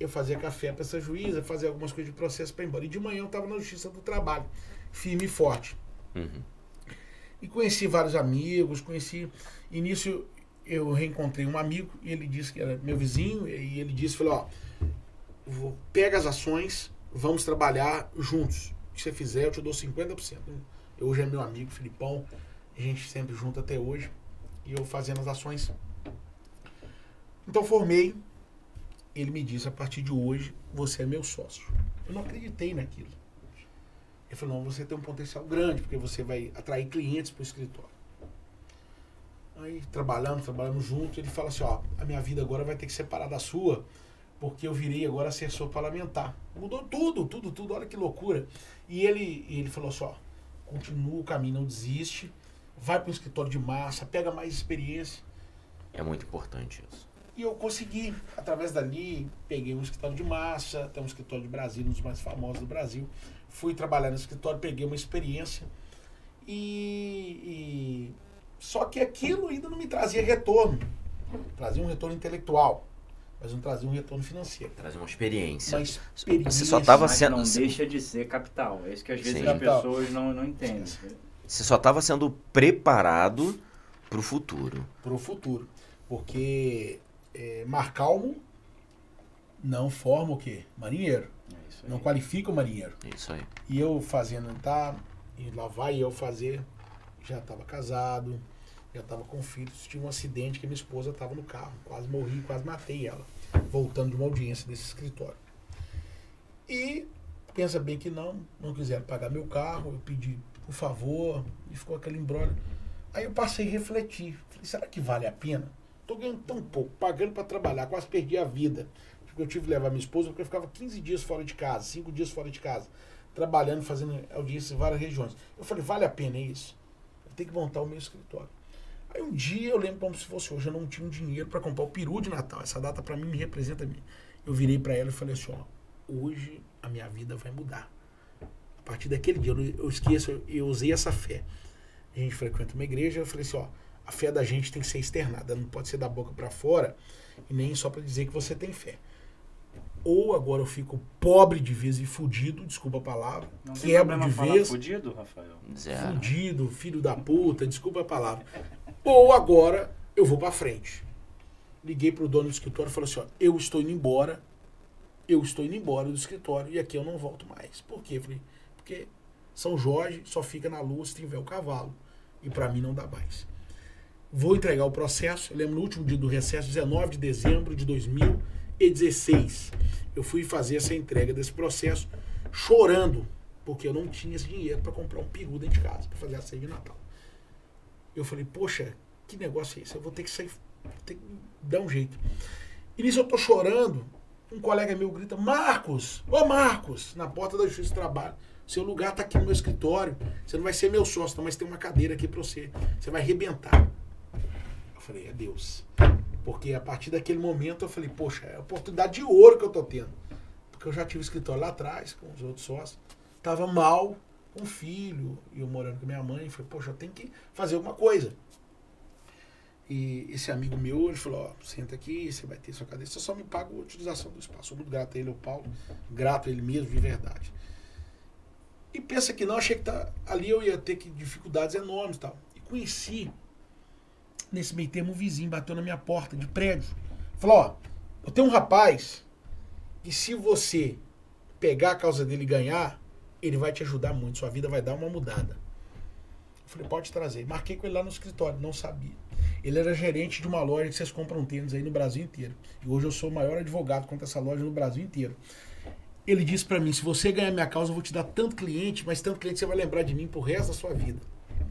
eu fazia café para essa juíza, fazia algumas coisas de processo para ir embora. E de manhã eu estava na Justiça do Trabalho, firme e forte. Uhum. E conheci vários amigos, conheci. Início eu reencontrei um amigo, e ele disse que era meu vizinho, e ele disse, falou, ó, pega as ações, vamos trabalhar juntos. Se você fizer, eu te dou 50%. Hoje é meu amigo, Filipão, a gente sempre junto até hoje. E eu fazendo as ações. Então formei. Ele me disse, a partir de hoje, você é meu sócio. Eu não acreditei naquilo. Ele falou, não, você tem um potencial grande, porque você vai atrair clientes para o escritório. Aí trabalhando, trabalhando junto, ele fala assim, ó, a minha vida agora vai ter que separar da sua, porque eu virei agora assessor parlamentar. Mudou tudo, tudo, tudo, olha que loucura. E ele, ele falou assim, ó, continua o caminho, não desiste, vai para o escritório de massa, pega mais experiência. É muito importante isso. E eu consegui, através dali, peguei um escritório de massa, tem um escritório de Brasília, um dos mais famosos do Brasil. Fui trabalhar no escritório, peguei uma experiência. E, e, Só que aquilo ainda não me trazia retorno. Trazia um retorno intelectual, mas não trazia um retorno financeiro. Trazia uma experiência. Uma experiência. Você só estava Mas sendo. não deixa de ser capital. É isso que às vezes Sim. as pessoas não, não entendem. Você só estava sendo preparado para o futuro. para o futuro. Porque é, mar calmo não forma o quê? Marinheiro. É. Não qualifica o marinheiro. É isso aí. E eu fazendo, tá? E lá vai eu fazer. Já estava casado, já estava com filhos. Tive um acidente que minha esposa estava no carro. Quase morri, quase matei ela. Voltando de uma audiência desse escritório. E pensa bem que não, não quiseram pagar meu carro. Eu pedi, por favor, e ficou aquele embrólio. Aí eu passei a refletir. Falei, será que vale a pena? Tô ganhando tão pouco, pagando para trabalhar, quase perdi a vida. Porque eu tive que levar minha esposa, porque eu ficava 15 dias fora de casa, 5 dias fora de casa, trabalhando, fazendo audiências em várias regiões. Eu falei, vale a pena isso? Eu tenho que montar o meu escritório. Aí um dia eu lembro como se fosse hoje, eu não tinha um dinheiro para comprar o peru de Natal. Essa data para mim me representa a mim. Eu virei para ela e falei assim, ó, hoje a minha vida vai mudar. A partir daquele dia, eu, eu esqueço, eu, eu usei essa fé. A gente frequenta uma igreja, eu falei assim, ó, a fé da gente tem que ser externada, não pode ser da boca para fora e nem só para dizer que você tem fé. Ou agora eu fico pobre de vez e fudido, desculpa a palavra, Não tem quebro de vez, fudido, Rafael? Zero. fudido, filho da puta, desculpa a palavra. Ou agora eu vou para frente. Liguei pro dono do escritório e falei assim, ó, eu estou indo embora, eu estou indo embora do escritório e aqui eu não volto mais. Por quê? Falei, porque São Jorge só fica na lua se tiver o cavalo. E para mim não dá mais. Vou entregar o processo. Eu lembro no último dia do recesso, 19 de dezembro de 2016. Eu fui fazer essa entrega desse processo chorando, porque eu não tinha esse dinheiro para comprar um peru dentro de casa, para fazer a ceia de Natal. Eu falei, poxa, que negócio é esse? Eu vou ter que sair, ter que dar um jeito. E nisso eu tô chorando, um colega meu grita, Marcos, ô Marcos, na porta da Justiça do Trabalho, seu lugar tá aqui no meu escritório, você não vai ser meu sócio, mas tem uma cadeira aqui para você, você vai arrebentar. Eu falei, é Deus. Porque a partir daquele momento eu falei, poxa, é a oportunidade de ouro que eu tô tendo. Porque eu já tive escritório lá atrás, com os outros sócios, tava mal, com filho, e eu morando com minha mãe, falei, poxa, eu tenho que fazer alguma coisa. E esse amigo meu, ele falou, ó, senta aqui, você vai ter sua cadeira, você só me paga a utilização do espaço. Sou muito grato a ele, o Paulo, grato a ele mesmo, de verdade. E pensa que não, achei que tá, ali eu ia ter que, dificuldades enormes e tal. E conheci, nesse meio termo, um vizinho bateu na minha porta de prédio. Falou, ó, eu tenho um rapaz que se você pegar a causa dele e ganhar, ele vai te ajudar muito, sua vida vai dar uma mudada. Eu falei, pode trazer. Marquei com ele lá no escritório, não sabia. Ele era gerente de uma loja que vocês compram tênis aí no Brasil inteiro. E hoje eu sou o maior advogado contra essa loja no Brasil inteiro. Ele disse pra mim, se você ganhar minha causa, eu vou te dar tanto cliente, mas tanto cliente você vai lembrar de mim pro resto da sua vida.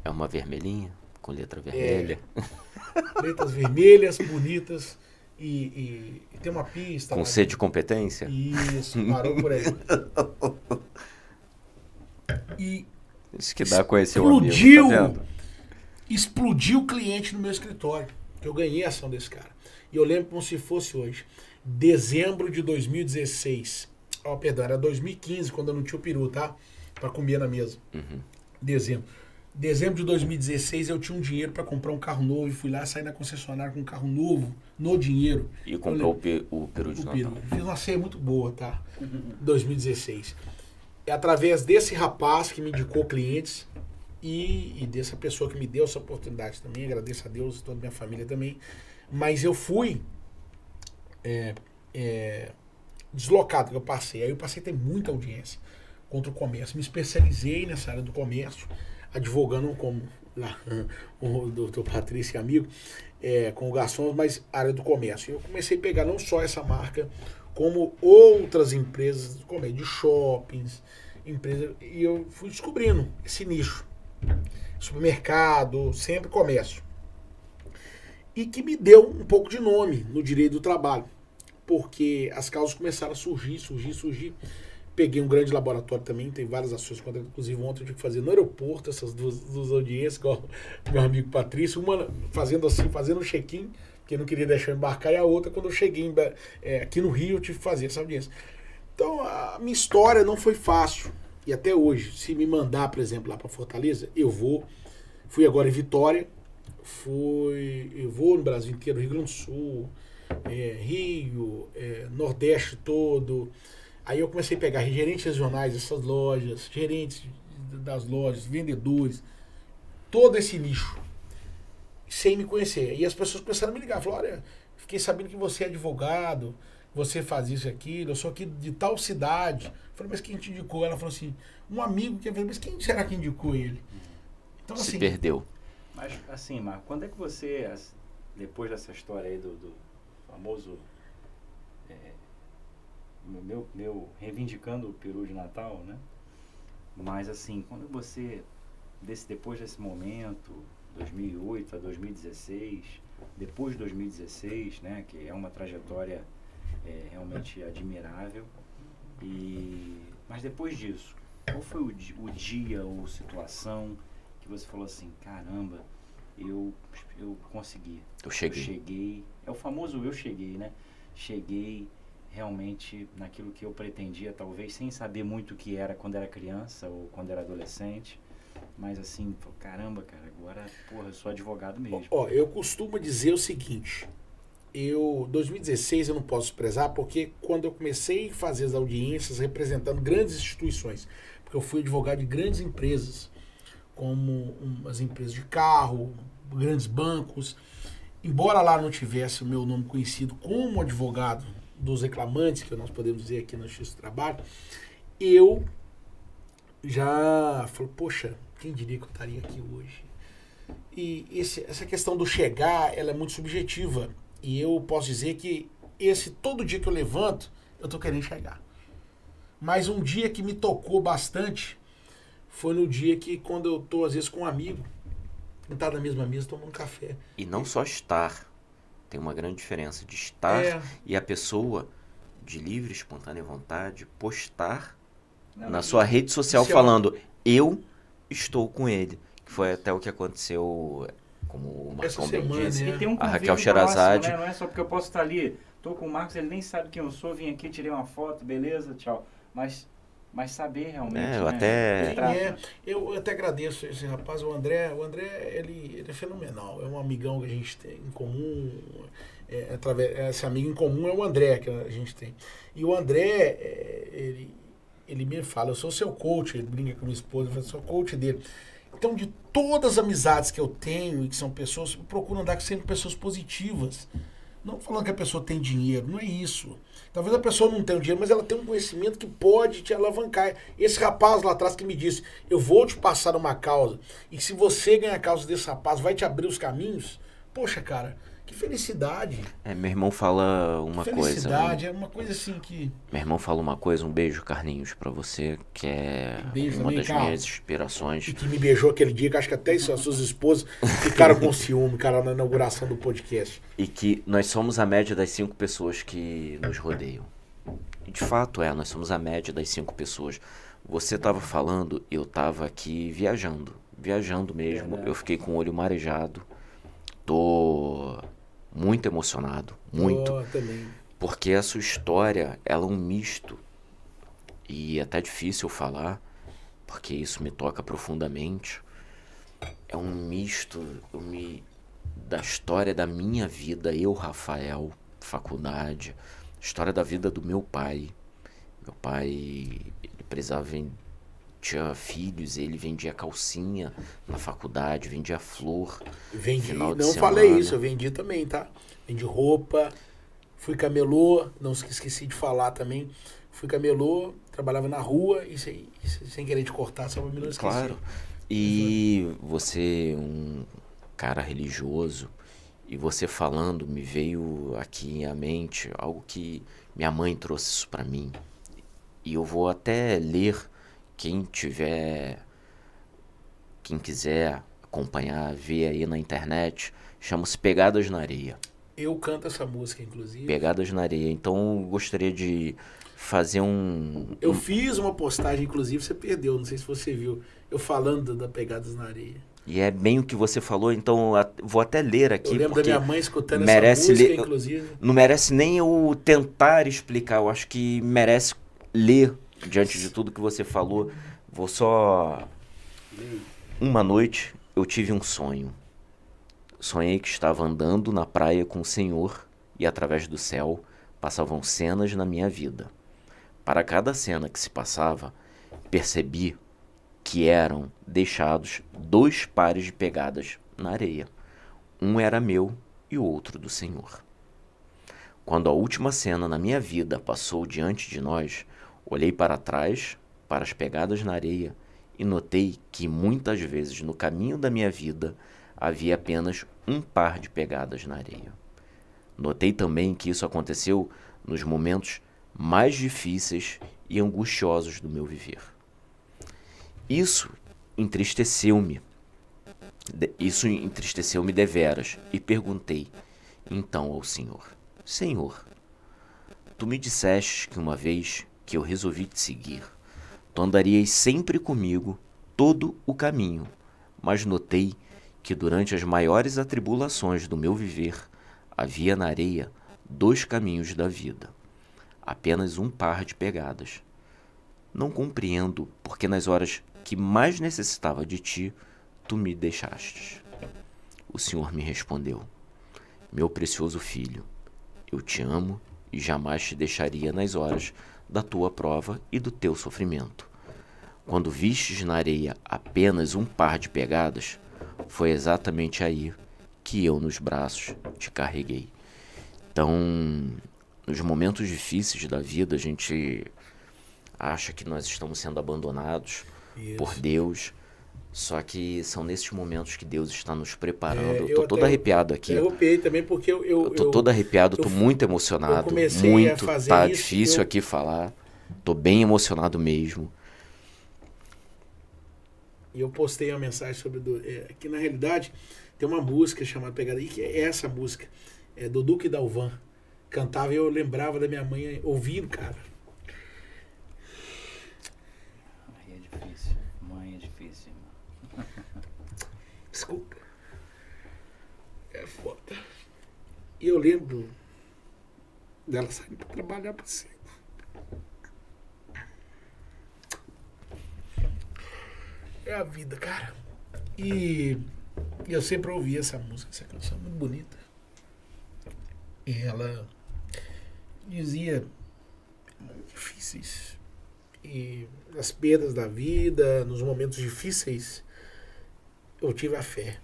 É uma vermelhinha, com letra vermelha. (laughs) Letras vermelhas, bonitas, e, e- e tem uma pista. Com C de competência? Isso, parou por aí. (laughs) E Isso que dá conhecer o amigo, explodiu, tá explodiu o cliente no meu escritório. Que eu ganhei a ação desse cara. E eu lembro como se fosse hoje. Dezembro de 2016. Ó, perdão, era 2015, quando eu não tinha o peru, tá? Pra comer na mesa. Uhum. Dezembro. Dezembro de 2016 eu tinha um dinheiro pra comprar um carro novo e fui lá sair na concessionária com um carro novo, no dinheiro. E comprou o, o peru de O Natal. peru. Fiz uma ceia muito boa, tá? 2016. É através desse rapaz que me indicou clientes e, e dessa pessoa que me deu essa oportunidade também. Agradeço a Deus e toda a minha família também. Mas eu fui é, é, deslocado que eu passei. Aí eu passei a ter muita audiência contra o comércio. Me especializei nessa área do comércio, advogando como o (laughs) doutor Patrício, amigo, é, com o garçom, mas área do comércio. Eu comecei a pegar não só essa marca, como outras empresas do comércio, de shoppings, empresas, e eu fui descobrindo esse nicho. Supermercado, sempre comércio. e que me deu um pouco de nome no direito do trabalho, porque as causas começaram a surgir, surgir, surgir. Peguei um grande laboratório também, tem várias ações inclusive ontem eu tive que fazer no aeroporto essas duas, duas audiências com o meu amigo Patrício, uma fazendo assim, fazendo um check-in, que não queria deixar eu embarcar, e a outra, quando eu cheguei em, é, aqui no Rio, eu tive que fazer essa audiência. Então, a minha história não foi fácil. E até hoje, se me mandar, por exemplo, lá para Fortaleza, eu vou. Fui agora em Vitória, fui, eu vou no Brasil inteiro, Rio Grande do Sul, é, Rio, é, Nordeste todo. Aí eu comecei a pegar gerentes regionais dessas lojas, gerentes das lojas, vendedores, todo esse nicho, sem me conhecer. E as pessoas começaram a me ligar, falaram, olha, fiquei sabendo que você é advogado, você faz isso e aquilo, eu sou aqui de tal cidade. Eu falei, mas quem te indicou? Ela falou assim, um amigo que mas quem será que indicou ele? Então, Se assim, perdeu. Mas assim, Marco, quando é que você, depois dessa história aí do, do famoso meu, meu reivindicando o peru de Natal, né? Mas assim, quando você desse depois desse momento, 2008 a 2016, depois de 2016, né, que é uma trajetória é, realmente admirável. E mas depois disso, qual foi o, o dia ou situação que você falou assim, caramba, eu eu consegui. Eu cheguei. Eu cheguei. É o famoso eu cheguei, né? Cheguei, realmente naquilo que eu pretendia, talvez sem saber muito o que era quando era criança ou quando era adolescente. Mas assim, caramba, cara, agora, porra, eu sou advogado mesmo. Ó, eu costumo dizer o seguinte, eu 2016 eu não posso prezar porque quando eu comecei a fazer as audiências representando grandes instituições, porque eu fui advogado de grandes empresas, como as empresas de carro, grandes bancos, embora lá não tivesse o meu nome conhecido como advogado dos reclamantes, que nós podemos dizer aqui no Justiça do Trabalho, eu já falo, poxa, quem diria que eu estaria aqui hoje? E esse, essa questão do chegar, ela é muito subjetiva. E eu posso dizer que esse todo dia que eu levanto, eu tô querendo chegar. Mas um dia que me tocou bastante foi no dia que quando eu tô às vezes com um amigo, sentado na mesma mesa tomando café. E não só estar, tem uma grande diferença de estar é. e a pessoa de livre, espontânea vontade postar Não, na sua rede social falando eu estou com ele. Que foi até o que aconteceu, como o Marcão bem disse. Um a Raquel Sherazade. Né? Não é só porque eu posso estar ali, estou com o Marcos, ele nem sabe quem eu sou, vim aqui, tirei uma foto, beleza, tchau. Mas mas saber realmente. É, eu né? até. É, eu até agradeço esse rapaz, o André. O André, ele, ele é fenomenal. É um amigão que a gente tem em comum. É, através, esse amigo em comum é o André que a gente tem. E o André, é, ele, ele me fala, eu sou seu coach, ele brinca com minha esposa, eu falo, sou coach dele. Então, de todas as amizades que eu tenho e que são pessoas, eu procuro andar sempre com pessoas positivas. Não falando que a pessoa tem dinheiro, não é isso. Talvez a pessoa não tenha dinheiro, mas ela tem um conhecimento que pode te alavancar. Esse rapaz lá atrás que me disse: Eu vou te passar uma causa, e se você ganhar a causa desse rapaz, vai te abrir os caminhos. Poxa, cara, felicidade. É, meu irmão fala uma que coisa. Felicidade, é uma coisa assim que. Meu irmão fala uma coisa, um beijo, Carlinhos, para você, que é beijo uma também, das cara. minhas inspirações. E que me beijou aquele dia, que acho que até as suas esposas ficaram com ciúme, cara, na inauguração do podcast. E que nós somos a média das cinco pessoas que nos rodeiam. E de fato é, nós somos a média das cinco pessoas. Você estava falando, eu estava aqui viajando. Viajando mesmo. É, né? Eu fiquei com o olho marejado. Tô muito emocionado, muito. Oh, porque a sua história, ela é um misto. E é até difícil falar, porque isso me toca profundamente. É um misto me, da história da minha vida, eu, Rafael, faculdade, história da vida do meu pai. Meu pai, ele precisava tinha filhos, ele vendia calcinha na faculdade, vendia flor. Vendi, não semana. falei isso, eu vendi também, tá? Vendi roupa, fui camelô, não esqueci de falar também. Fui camelô, trabalhava na rua e sem, sem querer te cortar, só pra me não esquecer. Claro. E você, um cara religioso, e você falando, me veio aqui à mente algo que minha mãe trouxe isso para mim. E eu vou até ler quem tiver, quem quiser acompanhar, ver aí na internet. Chama-se Pegadas na Areia. Eu canto essa música, inclusive. Pegadas na Areia. Então eu gostaria de fazer um. Eu um- fiz uma postagem, inclusive, você perdeu, não sei se você viu. Eu falando da Pegadas na Areia. E é bem o que você falou, então eu vou até ler Eu aqui, lembro da porque minha mãe escutando merece essa música, inclusive. não merece nem eu tentar explicar. Eu acho que merece ler diante de tudo que você falou. Vou só. Uma noite eu tive um sonho. Sonhei que estava andando na praia com o Senhor e através do céu passavam cenas na minha vida. Para cada cena que se passava, percebi que eram deixados dois pares de pegadas na areia. Um era meu e o outro do Senhor. Quando a última cena na minha vida passou diante de nós, olhei para trás, para as pegadas na areia, e notei que muitas vezes no caminho da minha vida havia apenas um par de pegadas na areia. Notei também que isso aconteceu nos momentos mais difíceis e angustiosos do meu viver. Isso entristeceu-me. Isso entristeceu-me deveras e perguntei então ao Senhor: Senhor, tu me disseste que uma vez que eu resolvi te seguir, tu andarias sempre comigo todo o caminho, mas notei que durante as maiores atribulações do meu viver havia na areia dois caminhos da vida, apenas um par de pegadas. Não compreendo porque nas horas que mais necessitava de ti, tu me deixastes. O Senhor me respondeu: Meu precioso filho, eu te amo e jamais te deixaria nas horas da tua prova e do teu sofrimento. Quando vistes na areia apenas um par de pegadas, foi exatamente aí que eu nos braços te carreguei. Então, nos momentos difíceis da vida, a gente acha que nós estamos sendo abandonados por Deus. Só que são nesses momentos que Deus está nos preparando. É, eu tô todo arrepiado aqui. Eu arrepiei também porque eu. Eu, Eu tô eu- todo arrepiado, tô eu- muito emocionado. comecei a Muito. fazer Tá isso, difícil eu- aqui falar. Tô bem emocionado mesmo. E eu postei uma mensagem sobre. Do, é, que na realidade tem uma música chamada Pegada. E que é essa música. É do Duque Dalvan. Cantava e eu lembrava da minha mãe ouvindo, cara. Aí é difícil. Mãe é difícil, irmão. Desculpa. É foda. E eu lembro dela saindo pra trabalhar pra cedo. É a vida, cara. E eu sempre ouvi essa música, essa canção muito bonita. E ela dizia difíceis. E nas perdas da vida, nos momentos difíceis, eu tive a fé.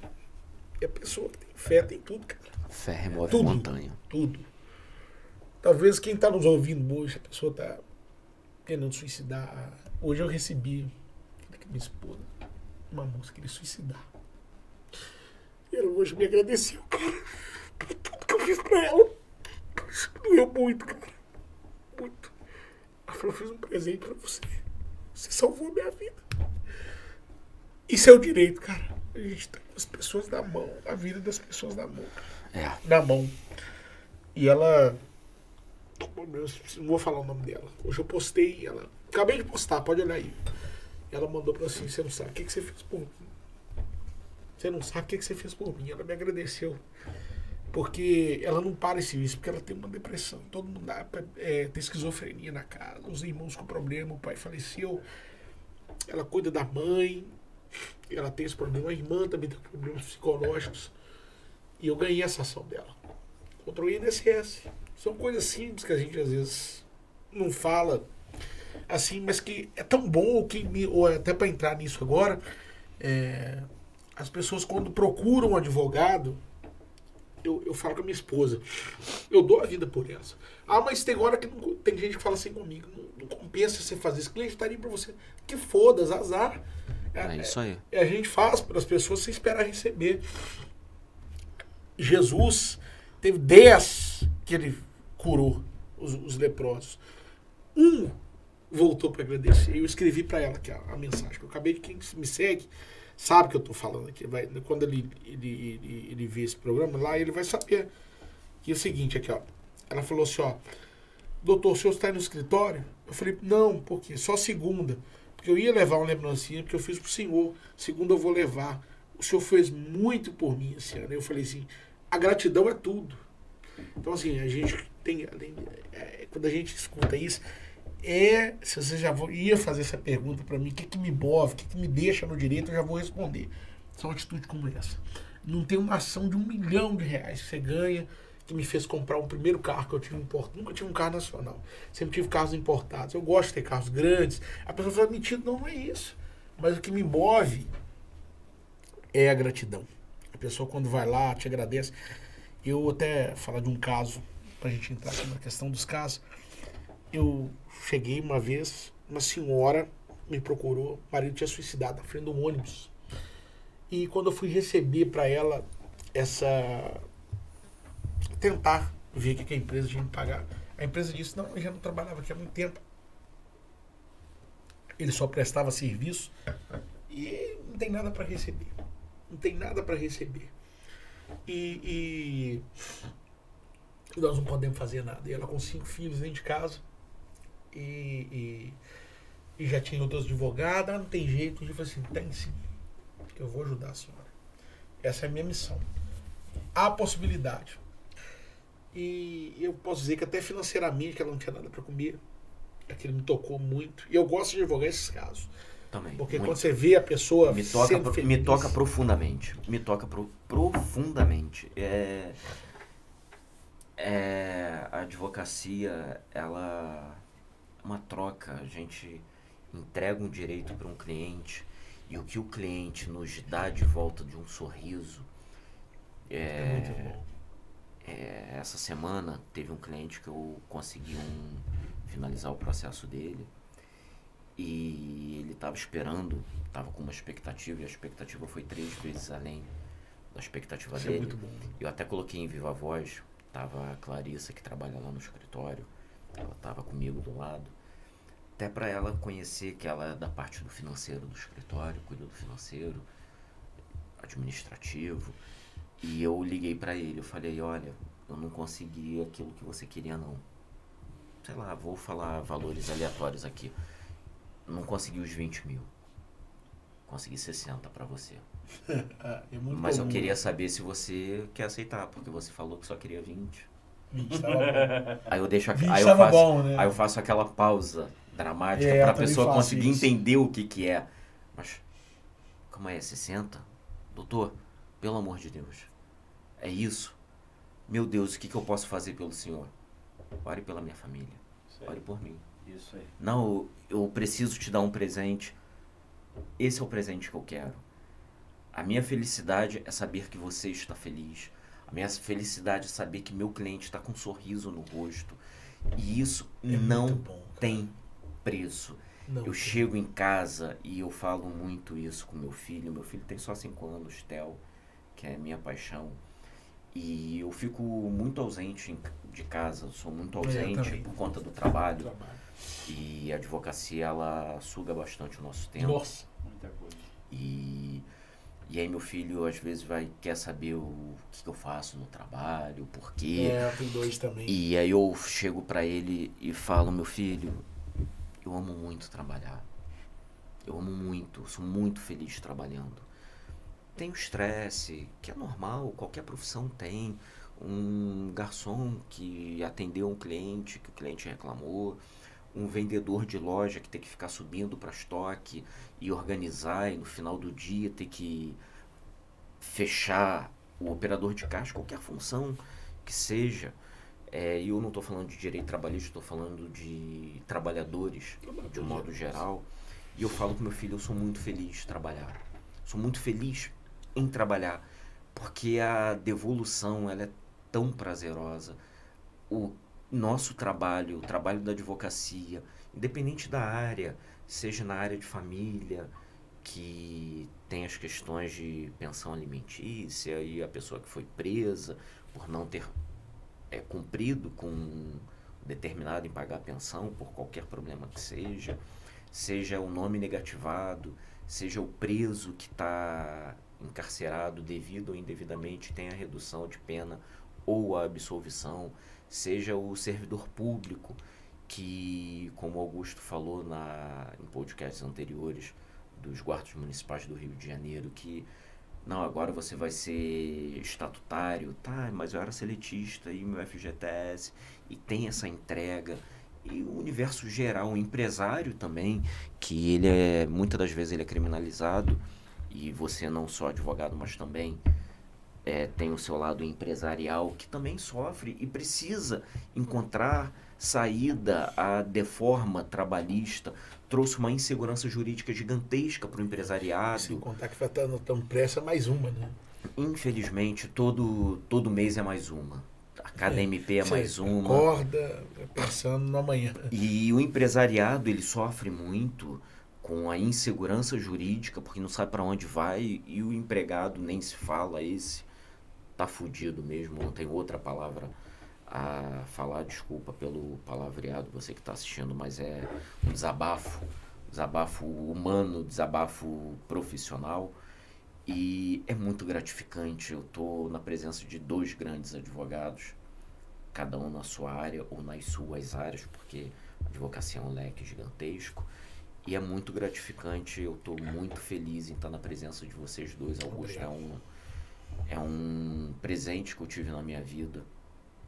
E a pessoa que tem fé tem tudo, cara. Fé remove Tudo. montanha. Tudo. Talvez quem está nos ouvindo hoje, a pessoa está querendo suicidar. Hoje eu recebi da minha esposa uma música de suicidar. E ela hoje me agradeceu, cara, por tudo que eu fiz pra ela. Isso doeu muito, cara. Muito. Ela falou, eu fiz um presente pra você. Você salvou a minha vida. Isso é o direito, cara. A gente tá com as pessoas na mão, a vida das pessoas na mão, É. na mão. E ela. Não vou falar o nome dela. Hoje eu postei, ela. Acabei de postar, pode olhar aí. Ela mandou pra assim, você não sabe o que, que você fez por mim. Você não sabe o que, que você fez por mim. Ela me agradeceu. Porque ela não para esse vício, porque ela tem uma depressão. Todo mundo dá, é, tem esquizofrenia na casa, os irmãos com problema, o pai faleceu. Ela cuida da mãe, ela tem esse problema. A irmã também tem problemas psicológicos. E eu ganhei essa ação dela. Contra o INSS. São coisas simples que a gente às vezes não fala assim, mas que é tão bom que ou até para entrar nisso agora, é, as pessoas quando procuram um advogado, eu, eu falo com a minha esposa, eu dou a vida por essa. Ah, mas tem hora que não- tem gente que fala assim comigo, não, não compensa você fazer isso, cliente estaria para você. Que foda, azar. É isso aí. É, a gente faz para as pessoas sem esperar receber. Jesus teve dez que ele curou os, os leprosos. Um voltou para agradecer. Eu escrevi para ela que a, a mensagem que eu acabei de quem me segue sabe que eu estou falando aqui. Vai, quando ele, ele, ele, ele vê esse programa lá, ele vai saber. que é o seguinte aqui, ó. Ela falou assim, ó. Doutor, o senhor está aí no escritório? Eu falei, não, porque só segunda. Porque eu ia levar uma lembrancinha, porque eu fiz pro senhor. Segunda eu vou levar. O senhor fez muito por mim esse ano. Eu falei assim, a gratidão é tudo. Então, assim, a gente tem. É, quando a gente escuta isso, é. Se você já ia fazer essa pergunta para mim, o que, que me move, o que, que me deixa no direito, eu já vou responder. São atitudes como essa. Não tem uma ação de um milhão de reais que você ganha que me fez comprar o primeiro carro que eu tive importado. Nunca tive um carro nacional. Sempre tive carros importados. Eu gosto de ter carros grandes. A pessoa fala, mentira, não, não é isso. Mas o que me move é a gratidão. A pessoa quando vai lá, te agradece. Eu até falar de um caso, para a gente entrar aqui na questão dos casos. Eu cheguei uma vez, uma senhora me procurou, o marido tinha suicidado na frente do ônibus. E quando eu fui receber para ela essa tentar ver o que a empresa tinha que pagar. A empresa disse, não, ele já não trabalhava aqui há muito tempo. Ele só prestava serviço e não tem nada para receber. Não tem nada para receber. E, e, nós não podemos fazer nada. E ela com cinco filhos dentro de casa e, e, e já tinha outros advogados, não tem jeito. Eu falei assim, tem sim. Eu vou ajudar a senhora. Essa é a minha missão. Há possibilidade. E eu posso dizer que até financeiramente ela não tinha nada para comer. Aquilo me tocou muito. E eu gosto de advogar esses casos. Também. Porque muito. quando você vê a pessoa. Me toca, pro, me toca profundamente. Me toca pro, profundamente. É, é, a advocacia, ela. É uma troca. A gente entrega um direito para um cliente e o que o cliente nos dá de volta de um sorriso. É, é muito bom é, essa semana teve um cliente que eu consegui um, finalizar o processo dele e ele estava esperando, estava com uma expectativa e a expectativa foi três vezes além da expectativa Isso é dele. É eu até coloquei em viva voz, tava a Clarissa que trabalha lá no escritório, ela estava comigo do lado, até para ela conhecer que ela é da parte do financeiro do escritório, cuida do financeiro, administrativo. E eu liguei para ele, eu falei, olha, eu não consegui aquilo que você queria não. Sei lá, vou falar valores aleatórios aqui. Não consegui os 20 mil. Consegui 60 para você. (laughs) é Mas comum. eu queria saber se você quer aceitar, porque você falou que só queria 20. 20 tava bom. (laughs) Aí eu deixo aí eu faço, bom, né? aí eu faço aquela pausa dramática é, para a pessoa conseguir isso. entender o que que é. Mas como é 60? Doutor, pelo amor de Deus. É isso. Meu Deus, o que, que eu posso fazer pelo Senhor? Ore pela minha família. Ore por mim. Isso aí. Não, eu preciso te dar um presente. Esse é o presente que eu quero. A minha felicidade é saber que você está feliz. A minha felicidade é saber que meu cliente está com um sorriso no rosto. E isso é não bom, tem preço. Não eu tem. chego em casa e eu falo muito isso com meu filho. Meu filho tem só 5 anos, Theo, que é minha paixão. E eu fico muito ausente de casa, sou muito ausente por conta do trabalho. trabalho. E a advocacia, ela suga bastante o nosso tempo. Nossa, muita coisa. E, e aí meu filho às vezes vai quer saber o que, que eu faço no trabalho, o porquê. É, tem dois também. E aí eu chego para ele e falo, meu filho, eu amo muito trabalhar. Eu amo muito, sou muito feliz trabalhando tem o estresse, que é normal, qualquer profissão tem. Um garçom que atendeu um cliente, que o cliente reclamou, um vendedor de loja que tem que ficar subindo para estoque e organizar e no final do dia ter que fechar o operador de caixa, qualquer função que seja. É, e eu não estou falando de direito trabalhista, estou falando de trabalhadores, de um modo geral. E eu falo com meu filho, eu sou muito feliz de trabalhar. Sou muito feliz em trabalhar, porque a devolução ela é tão prazerosa. O nosso trabalho, o trabalho da advocacia, independente da área, seja na área de família, que tem as questões de pensão alimentícia e a pessoa que foi presa por não ter é, cumprido com determinado em pagar a pensão por qualquer problema que seja, seja o nome negativado, seja o preso que está encarcerado devido ou indevidamente tem a redução de pena ou a absolvição, seja o servidor público que, como Augusto falou na, em podcasts anteriores, dos guardas municipais do Rio de Janeiro, que não, agora você vai ser estatutário, tá, mas eu era seletista e meu FGTS, e tem essa entrega. E o universo geral, o empresário também, que ele é, muitas das vezes ele é criminalizado, e você não só advogado, mas também é, tem o seu lado empresarial, que também sofre e precisa encontrar saída à deforma trabalhista, trouxe uma insegurança jurídica gigantesca para o empresariado. Sem contar que estar tão pressa mais uma, né? Infelizmente, todo, todo mês é mais uma. A cada é, MP é mais uma. Acorda pensando no amanhã. E o empresariado, ele sofre muito com a insegurança jurídica, porque não sabe para onde vai, e o empregado nem se fala, esse tá fudido mesmo, não tem outra palavra a falar, desculpa pelo palavreado, você que está assistindo, mas é um desabafo, desabafo humano, desabafo profissional. E é muito gratificante. Eu estou na presença de dois grandes advogados, cada um na sua área ou nas suas áreas, porque advocacia é um leque gigantesco. E é muito gratificante. Eu estou muito feliz em estar na presença de vocês dois. Augusto é um, é um presente que eu tive na minha vida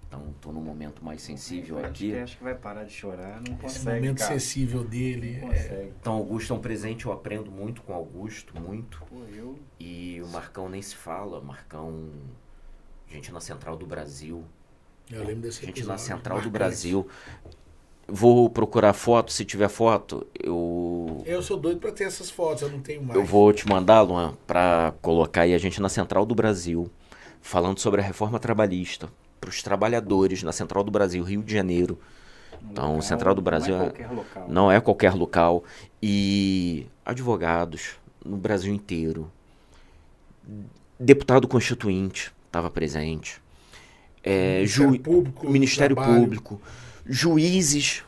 então, estou num momento mais sensível aqui. Que acho que vai parar de chorar, não consegue. Esse momento cara. sensível dele. É... Então, Augusto é um presente, eu aprendo muito com Augusto, muito. Pô, eu... E o Marcão nem se fala. Marcão, gente na Central do Brasil. Eu lembro desse Gente episódio. na Central do Brasil. Vou procurar foto, se tiver foto, eu. Eu sou doido para ter essas fotos, eu não tenho mais. Eu vou te mandar, Luan, para colocar aí a gente na Central do Brasil, falando sobre a reforma trabalhista para os trabalhadores na Central do Brasil, Rio de Janeiro. Então, local, Central do Brasil não é, qualquer local. não é qualquer local. E advogados no Brasil inteiro. Deputado constituinte estava presente. É, Ministério, ju Público, Ministério Público. Juízes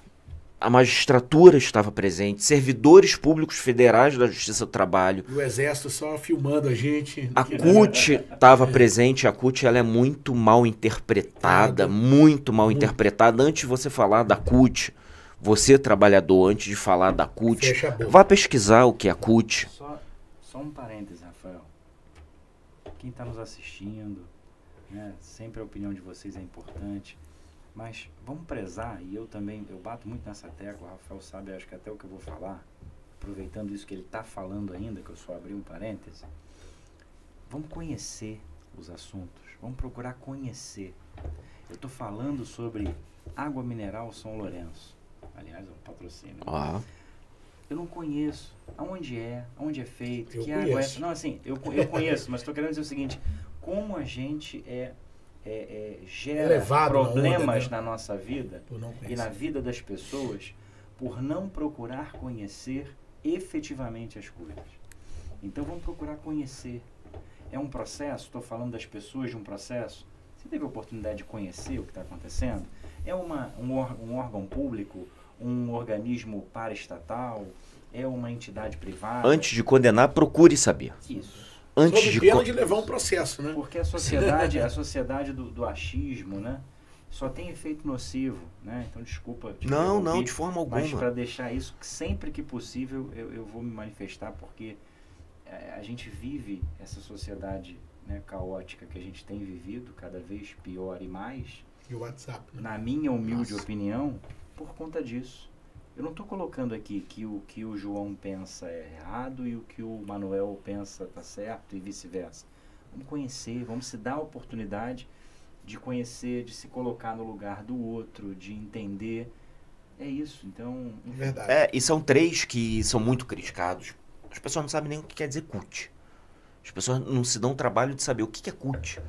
a magistratura estava presente, servidores públicos federais da Justiça do Trabalho. O Exército só filmando a gente. A CUT estava presente. A CUT ela é muito mal interpretada, muito mal muito. interpretada. Antes de você falar da CUT, você trabalhador, antes de falar da CUT, vá pesquisar o que é a CUT. Só, só um parêntese, Rafael. Quem está nos assistindo, né, sempre a opinião de vocês é importante mas vamos prezar, e eu também, eu bato muito nessa tecla, o Rafael sabe, acho que até o que eu vou falar, aproveitando isso que ele está falando ainda, que eu só abri um parêntese, vamos conhecer os assuntos, vamos procurar conhecer. Eu estou falando sobre água mineral São Lourenço, aliás, é um patrocínio. Ah. Eu não conheço aonde é, aonde é feito, eu que conheço. água é essa. Não, assim, eu, eu conheço, mas estou querendo dizer o seguinte, como a gente é é, é, gera Elevado problemas na, na nossa vida e na vida das pessoas por não procurar conhecer efetivamente as coisas. Então vamos procurar conhecer. É um processo, estou falando das pessoas de um processo. Você teve a oportunidade de conhecer o que está acontecendo? É uma, um, um órgão público, um organismo paraestatal, é uma entidade privada? Antes de condenar, procure saber. Isso antes Sob de pena de levar um processo, né? Porque a sociedade, a sociedade do, do achismo, né? Só tem efeito nocivo, né? Então desculpa. Não, não, de forma alguma. Mas para deixar isso sempre que possível eu, eu vou me manifestar porque é, a gente vive essa sociedade né, caótica que a gente tem vivido cada vez pior e mais. E o WhatsApp. Né? Na minha humilde Nossa. opinião, por conta disso. Eu não estou colocando aqui que o que o João pensa é errado e o que o Manuel pensa está certo e vice-versa. Vamos conhecer, vamos se dar a oportunidade de conhecer, de se colocar no lugar do outro, de entender. É isso, então. Verdade. É, e são três que são muito criticados. As pessoas não sabem nem o que quer dizer CUT. As pessoas não se dão o trabalho de saber o que é CUT.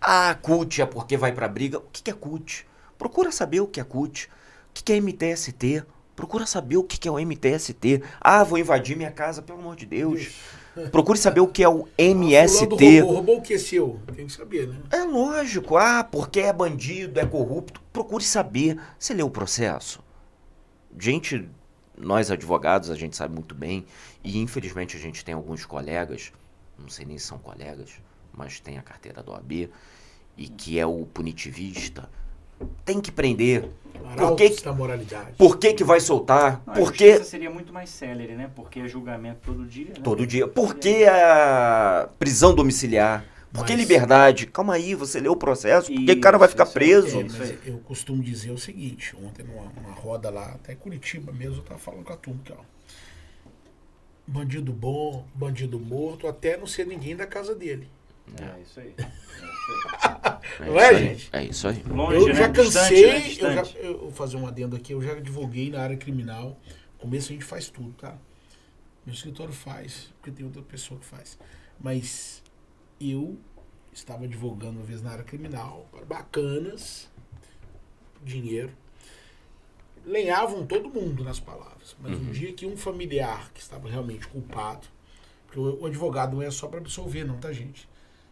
Ah, CUT é porque vai para briga. O que é CUT? Procura saber o que é CUT. O que é MTST? Procura saber o que é o MTST. Ah, vou invadir minha casa, pelo amor de Deus. (laughs) Procure saber o que é o MST. Ah, roubou, roubou o que é seu? Tem que saber, né? É lógico. Ah, porque é bandido, é corrupto. Procure saber. Você leu o processo? Gente nós advogados, a gente sabe muito bem, e infelizmente a gente tem alguns colegas, não sei nem se são colegas, mas tem a carteira do AB, e que é o punitivista, tem que prender. Por que, da moralidade. por que, que vai soltar? Não, a Por que seria muito mais célere, né? Porque é julgamento todo dia, né? todo dia? Por que a prisão domiciliar? Por que Mas- liberdade? Calma aí, você leu o processo, por que o cara vai ficar preso? É, mas eu costumo dizer o seguinte, ontem numa, numa roda lá, até Curitiba mesmo, eu tava falando com a turma aqui, ó. Bandido bom, bandido morto, até não ser ninguém da casa dele. (laughs) É isso aí. É isso Não é, isso aí, gente? É isso aí. aí. Longe, Eu né? já Distante, cansei, né? eu já, Distante. eu vou fazer um adendo aqui, eu já advoguei na área criminal. No começo a gente faz tudo, tá? Meu escritório faz, porque tem outra pessoa que faz. Mas eu estava advogando uma vez na área criminal, para bacanas, dinheiro. Lenhavam todo mundo nas palavras. Mas um dia que um familiar que estava realmente culpado, porque o, o advogado não é só para absolver, não, tá, gente?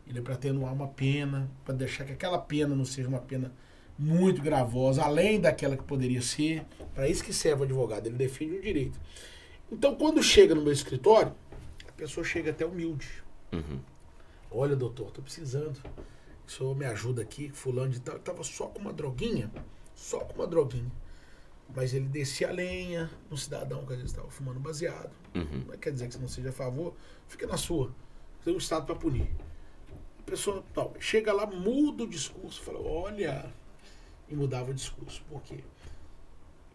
Ele é para atenuar uma pena, para deixar que aquela pena não seja uma pena muito gravosa, além daquela que poderia ser. Para isso que serve o advogado, ele defende o direito. Então, quando chega no meu escritório, a pessoa chega até humilde. Uhum. Olha, doutor, tô precisando. O senhor me ajuda aqui, fulano de tal. Eu tava só com uma droguinha, só com uma droguinha. Mas ele descia a lenha no cidadão que às vezes estava fumando baseado. Uhum. Não quer dizer que você não seja a favor, fica na sua. Tem um Estado para punir. Pessoa tal, chega lá, muda o discurso, fala, olha, e mudava o discurso. Por quê?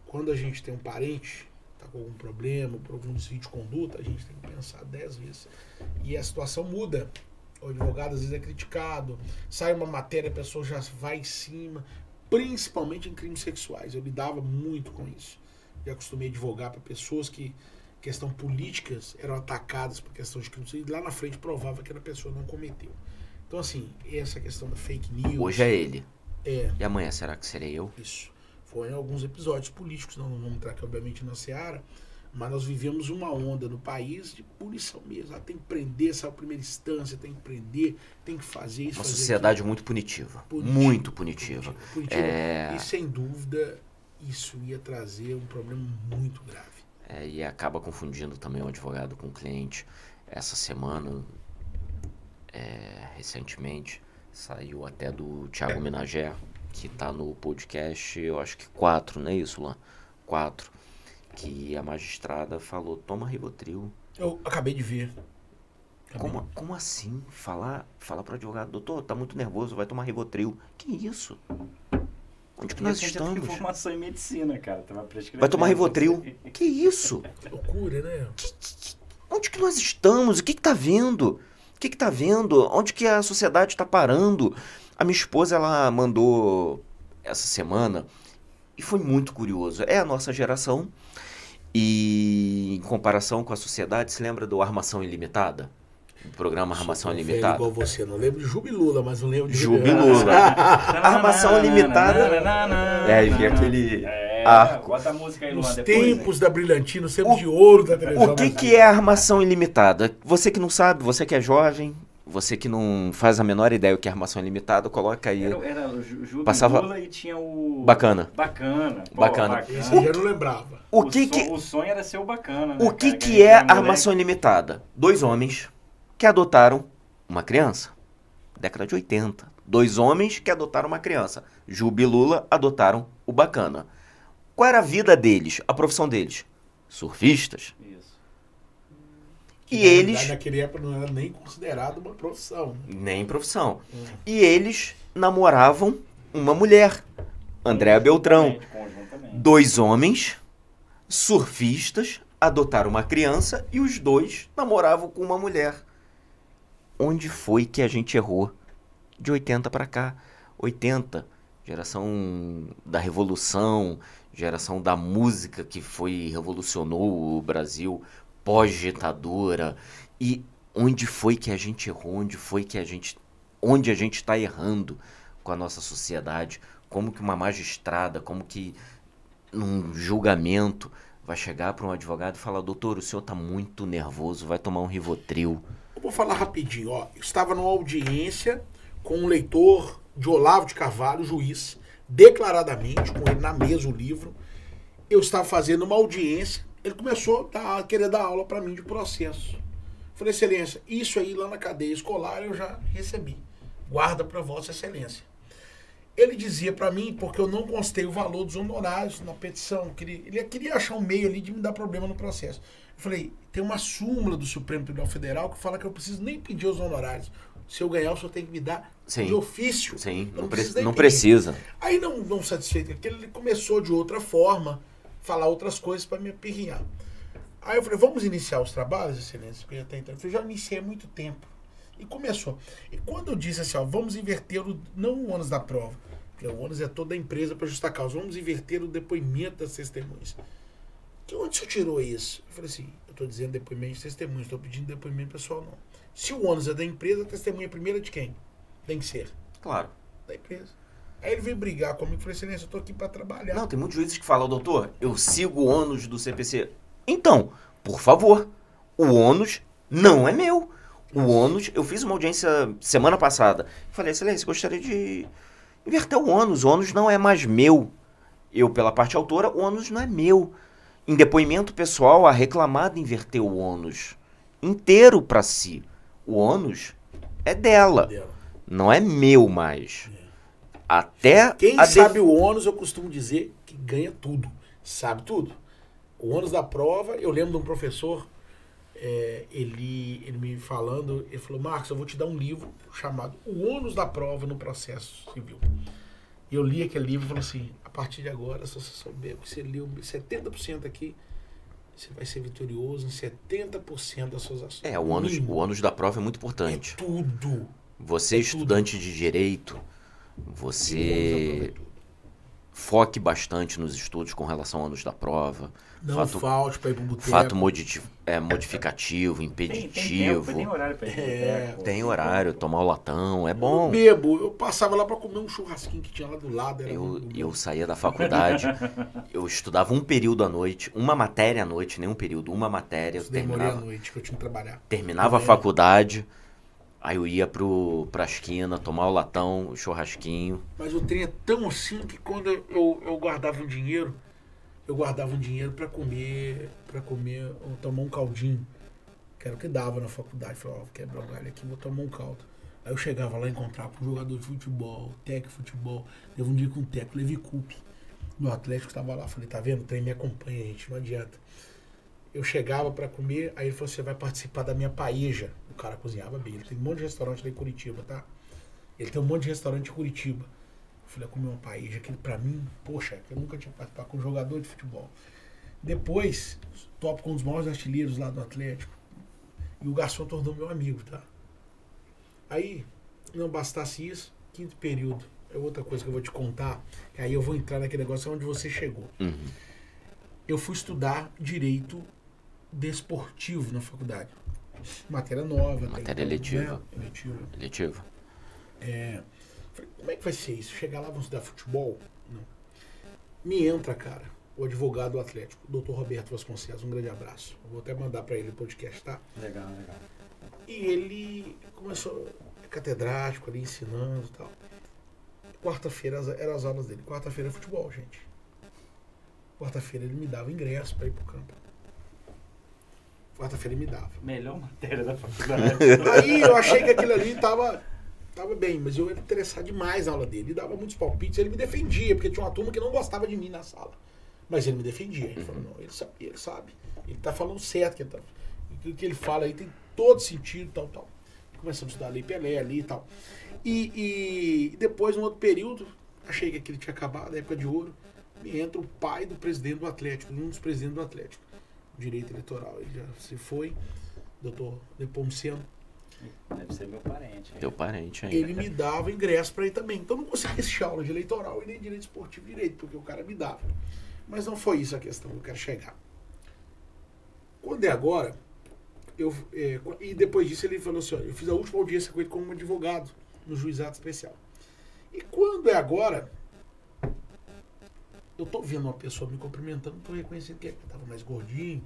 Quando a gente tem um parente, tá com algum problema, por algum desvio de conduta, a gente tem que pensar dez vezes. E a situação muda. O advogado às vezes é criticado, sai uma matéria, a pessoa já vai em cima, principalmente em crimes sexuais. Eu lidava muito com isso. Já acostumei a advogar para pessoas que, questão políticas, eram atacadas por questão de crimes e lá na frente provava que a pessoa não cometeu. Então, assim, essa questão da fake news. Hoje é ele. É, E amanhã, será que serei eu? isso. Foi em alguns episódios políticos, não vamos entrar aqui, obviamente, na Seara, mas nós vivemos uma onda no país de punição mesmo. Ah, tem que prender, essa é a primeira instância, tem que prender, tem que fazer isso. Uma fazer sociedade muito punitiva. Punitiva. Muito punitiva. aquilo. Punitiva. É. E sem dúvida, isso ia trazer um problema muito grave. É, e acaba confundindo também o advogado com o cliente. Essa semana, é, recentemente, saiu até do Thiago Minagé, que tá no podcast, eu acho que quatro, não é isso, Lan? Quatro. Que a magistrada falou, toma Rivotril. Eu acabei de ver. Acabei Como, como assim? Falar, falar pro advogado, doutor, tá muito nervoso, vai tomar Rivotril. Que isso? Onde que nós estamos? formação em medicina, cara. Tava. Vai tomar não Rivotril. Que isso? (laughs) Loucura, né? Onde que nós estamos? O que que tá vendo? O que que tá vendo? Onde que a sociedade tá parando? A minha esposa, ela mandou essa semana e foi muito curioso. É a nossa geração e em comparação com a sociedade, se lembra do Armação Ilimitada? O programa Armação Sou velho Ilimitada? igual você. Não lembro de Jubilula, mas não lembro de Jubilula. (laughs) Armação limitada. (laughs) É, e vi aquele É, arco. bota a música aí, Luan, Nos depois. tempos da Brilhantina, nos tempos de ouro da televisão. O que, que é a armação ilimitada? Você que não sabe, você que é jovem, você que não faz a menor ideia o que é armação ilimitada, coloca aí. Era, era o Ju Passava- Lula e tinha o... Bacana. Bacana. Pô, Bacana. Esse eu já não lembrava. O que son- que, O sonho era ser o bacana, né, o que, cara? que gente é moleque. armação ilimitada? Dois homens que adotaram uma criança. Década de 80. Dois homens que adotaram uma criança. Juba e Lula adotaram o bacana. Qual era a vida deles, a profissão deles? Surfistas. Isso. E Na verdade, eles. Naquele época não era nem considerado uma profissão. né? Nem profissão. Hum. E eles namoravam uma mulher, Andréa Beltrão. Dois homens, surfistas, adotaram uma criança e os dois namoravam com uma mulher. Onde foi que a gente errou? De 80 para cá. 80, geração da revolução, geração da música que foi revolucionou o Brasil pós-ditadura. E onde foi que a gente errou? Onde foi que a gente onde a gente está errando com a nossa sociedade? Como que uma magistrada, como que num julgamento vai chegar para um advogado e falar: "Doutor, o senhor está muito nervoso, vai tomar um Rivotril". Eu vou falar rapidinho, ó. Eu estava numa audiência com um leitor de Olavo de Carvalho, juiz, declaradamente, com ele na mesa o livro. Eu estava fazendo uma audiência ele começou a, querer dar aula para mim de processo. Falei, excelência, isso aí lá na cadeia escolar eu já recebi. Guarda para vossa excelência. Ele dizia para mim, porque eu não constei o valor dos honorários na petição, que ele, ele queria achar um meio ali de me dar problema no processo. Eu falei, tem uma súmula do Supremo Tribunal Federal que fala que eu preciso nem pedir os honorários. Se eu ganhar, o senhor tem que me dar Sim. de ofício. Sim, não, pre- preciso nem não precisa. Aí não, não satisfeito com aquilo, ele começou de outra forma, falar outras coisas para me apirrinhar. Aí eu falei, vamos iniciar os trabalhos, excelência? Porque até então, eu falei, já iniciei há muito tempo. E começou. E quando eu disse assim, ó, vamos inverter o, não o ônus da prova, porque o ônus é toda a empresa para justar causa, vamos inverter o depoimento das testemunhas. Que onde o senhor tirou isso? Eu falei assim, eu estou dizendo depoimento de testemunhas, estou pedindo depoimento pessoal não. Se o ônus é da empresa, a testemunha primeira é de quem? Tem que ser Claro. da empresa. Aí ele veio brigar comigo e falei, excelência, eu tô aqui para trabalhar. Não, tem muitos juízes que falam, doutor, eu sigo o ônus do CPC. Então, por favor, o ônus não é meu. O ônus, eu fiz uma audiência semana passada. Falei, excelência, gostaria de inverter o ônus. O ônus não é mais meu. Eu, pela parte autora, o ônus não é meu. Em depoimento pessoal, a reclamada inverteu o ônus inteiro para si. O ônus é dela, dela. Não é meu mais. Até Quem a def- sabe o ônus, eu costumo dizer que ganha tudo. Sabe tudo. O ônus da prova, eu lembro de um professor, é, ele, ele me falando, ele falou, Marcos, eu vou te dar um livro chamado O ônus da prova no processo civil. E eu li aquele livro e falei assim, a partir de agora, se você souber que você leu 70% aqui, você vai ser vitorioso em 70% das suas ações. É, o ônus, o ônus da prova é muito É importante. tudo. Você, é estudante de direito, é você tudo. foque bastante nos estudos com relação ao ônus da prova. Não fato- falte para ir pro boteco. Fato modi- é, modificativo, Tem, tem tempo, impeditivo. tem horário pra ir. pro É. Tem horário, tomar o latão, é Eu bom. bebo, eu passava lá pra comer um churrasquinho que tinha lá do lado. Era Eu, eu saía da faculdade, (laughs) eu estudava um período à noite, uma matéria à noite, nem um período, uma matéria, eu à terminava, noite que eu tinha que trabalhar. terminava a É. faculdade, aí eu ia pro, pra esquina, tomar o latão, o churrasquinho. Mas o trem é tão assim que quando eu, eu, guardava um dinheiro, eu guardava um dinheiro pra comer, para comer, ou tomar um caldinho. Que era o que dava na faculdade. Falei, ó, vou quebrar o galho aqui, vou tomar um caldo. Aí eu chegava lá e encontrava com um jogador de futebol, técnico futebol. Teve um dia com um técnico, Levi Coupe, no Atlético, que tava lá. Falei, tá vendo? O trem me acompanha, gente, não adianta. Eu chegava pra comer, aí ele falou, você vai participar da minha paeja. O cara cozinhava bem. Ele tem um monte de restaurante lá em Curitiba, tá? Ele tem um monte de restaurante em Curitiba. Eu falei, eu comi uma paeja, aquele pra mim, poxa, eu nunca tinha participado com um jogador de futebol. Depois, topo com um dos maiores artilheiros lá do Atlético. E o garçom tornou meu amigo, tá? Aí, não bastasse isso, quinto período. É outra coisa que eu vou te contar. que Aí eu vou entrar naquele negócio onde você chegou. Uhum. Eu fui estudar direito desportivo na faculdade. Matéria nova. até Matéria então, eletiva. né? Eletiva. É, falei, como é que vai ser isso? Chegar lá, vamos estudar futebol? Não. Me entra, cara, o advogado do Atlético, o doutor Roberto Vasconcelos, um grande abraço. Eu vou até mandar para ele o podcast, tá? Legal, legal. E ele começou, é catedrático ali, ensinando e tal. Quarta-feira eram as aulas dele. Quarta-feira é futebol, gente. Quarta-feira ele me dava ingresso para ir pro campo. Quarta-feira ele me dava. Melhor matéria da faculdade. (laughs) Aí eu achei que aquilo ali tava, tava bem, mas eu era interessado demais na aula dele. Ele dava muitos palpites, ele me defendia, porque tinha uma turma que não gostava de mim na sala. Mas ele me defendia. Ele falou, não, ele sabia, ele sabe. Ele tá falando certo, que ele tá- o que ele fala aí tem todo sentido, tal, tal. Começamos a estudar Lei Pelé ali e tal. E, e depois, um outro período, achei que aquilo tinha acabado, época de ouro, me entra o pai do presidente do Atlético, um dos presidentes do Atlético. Direito eleitoral, ele já se foi, doutor Nepomuceno. Deve ser meu parente. Teu parente ainda. ele me dava ingresso para ir também. Então eu não conseguia assistir aula de eleitoral e nem direito esportivo direito, porque o cara me dava. Mas não foi isso a questão que eu quero chegar. Quando é agora, eu, é, e depois disso ele falou assim, ó, eu fiz a última audiência com ele como advogado no juizado especial. E quando é agora, eu tô vendo uma pessoa me cumprimentando, tô reconhecendo que é, que tava mais gordinho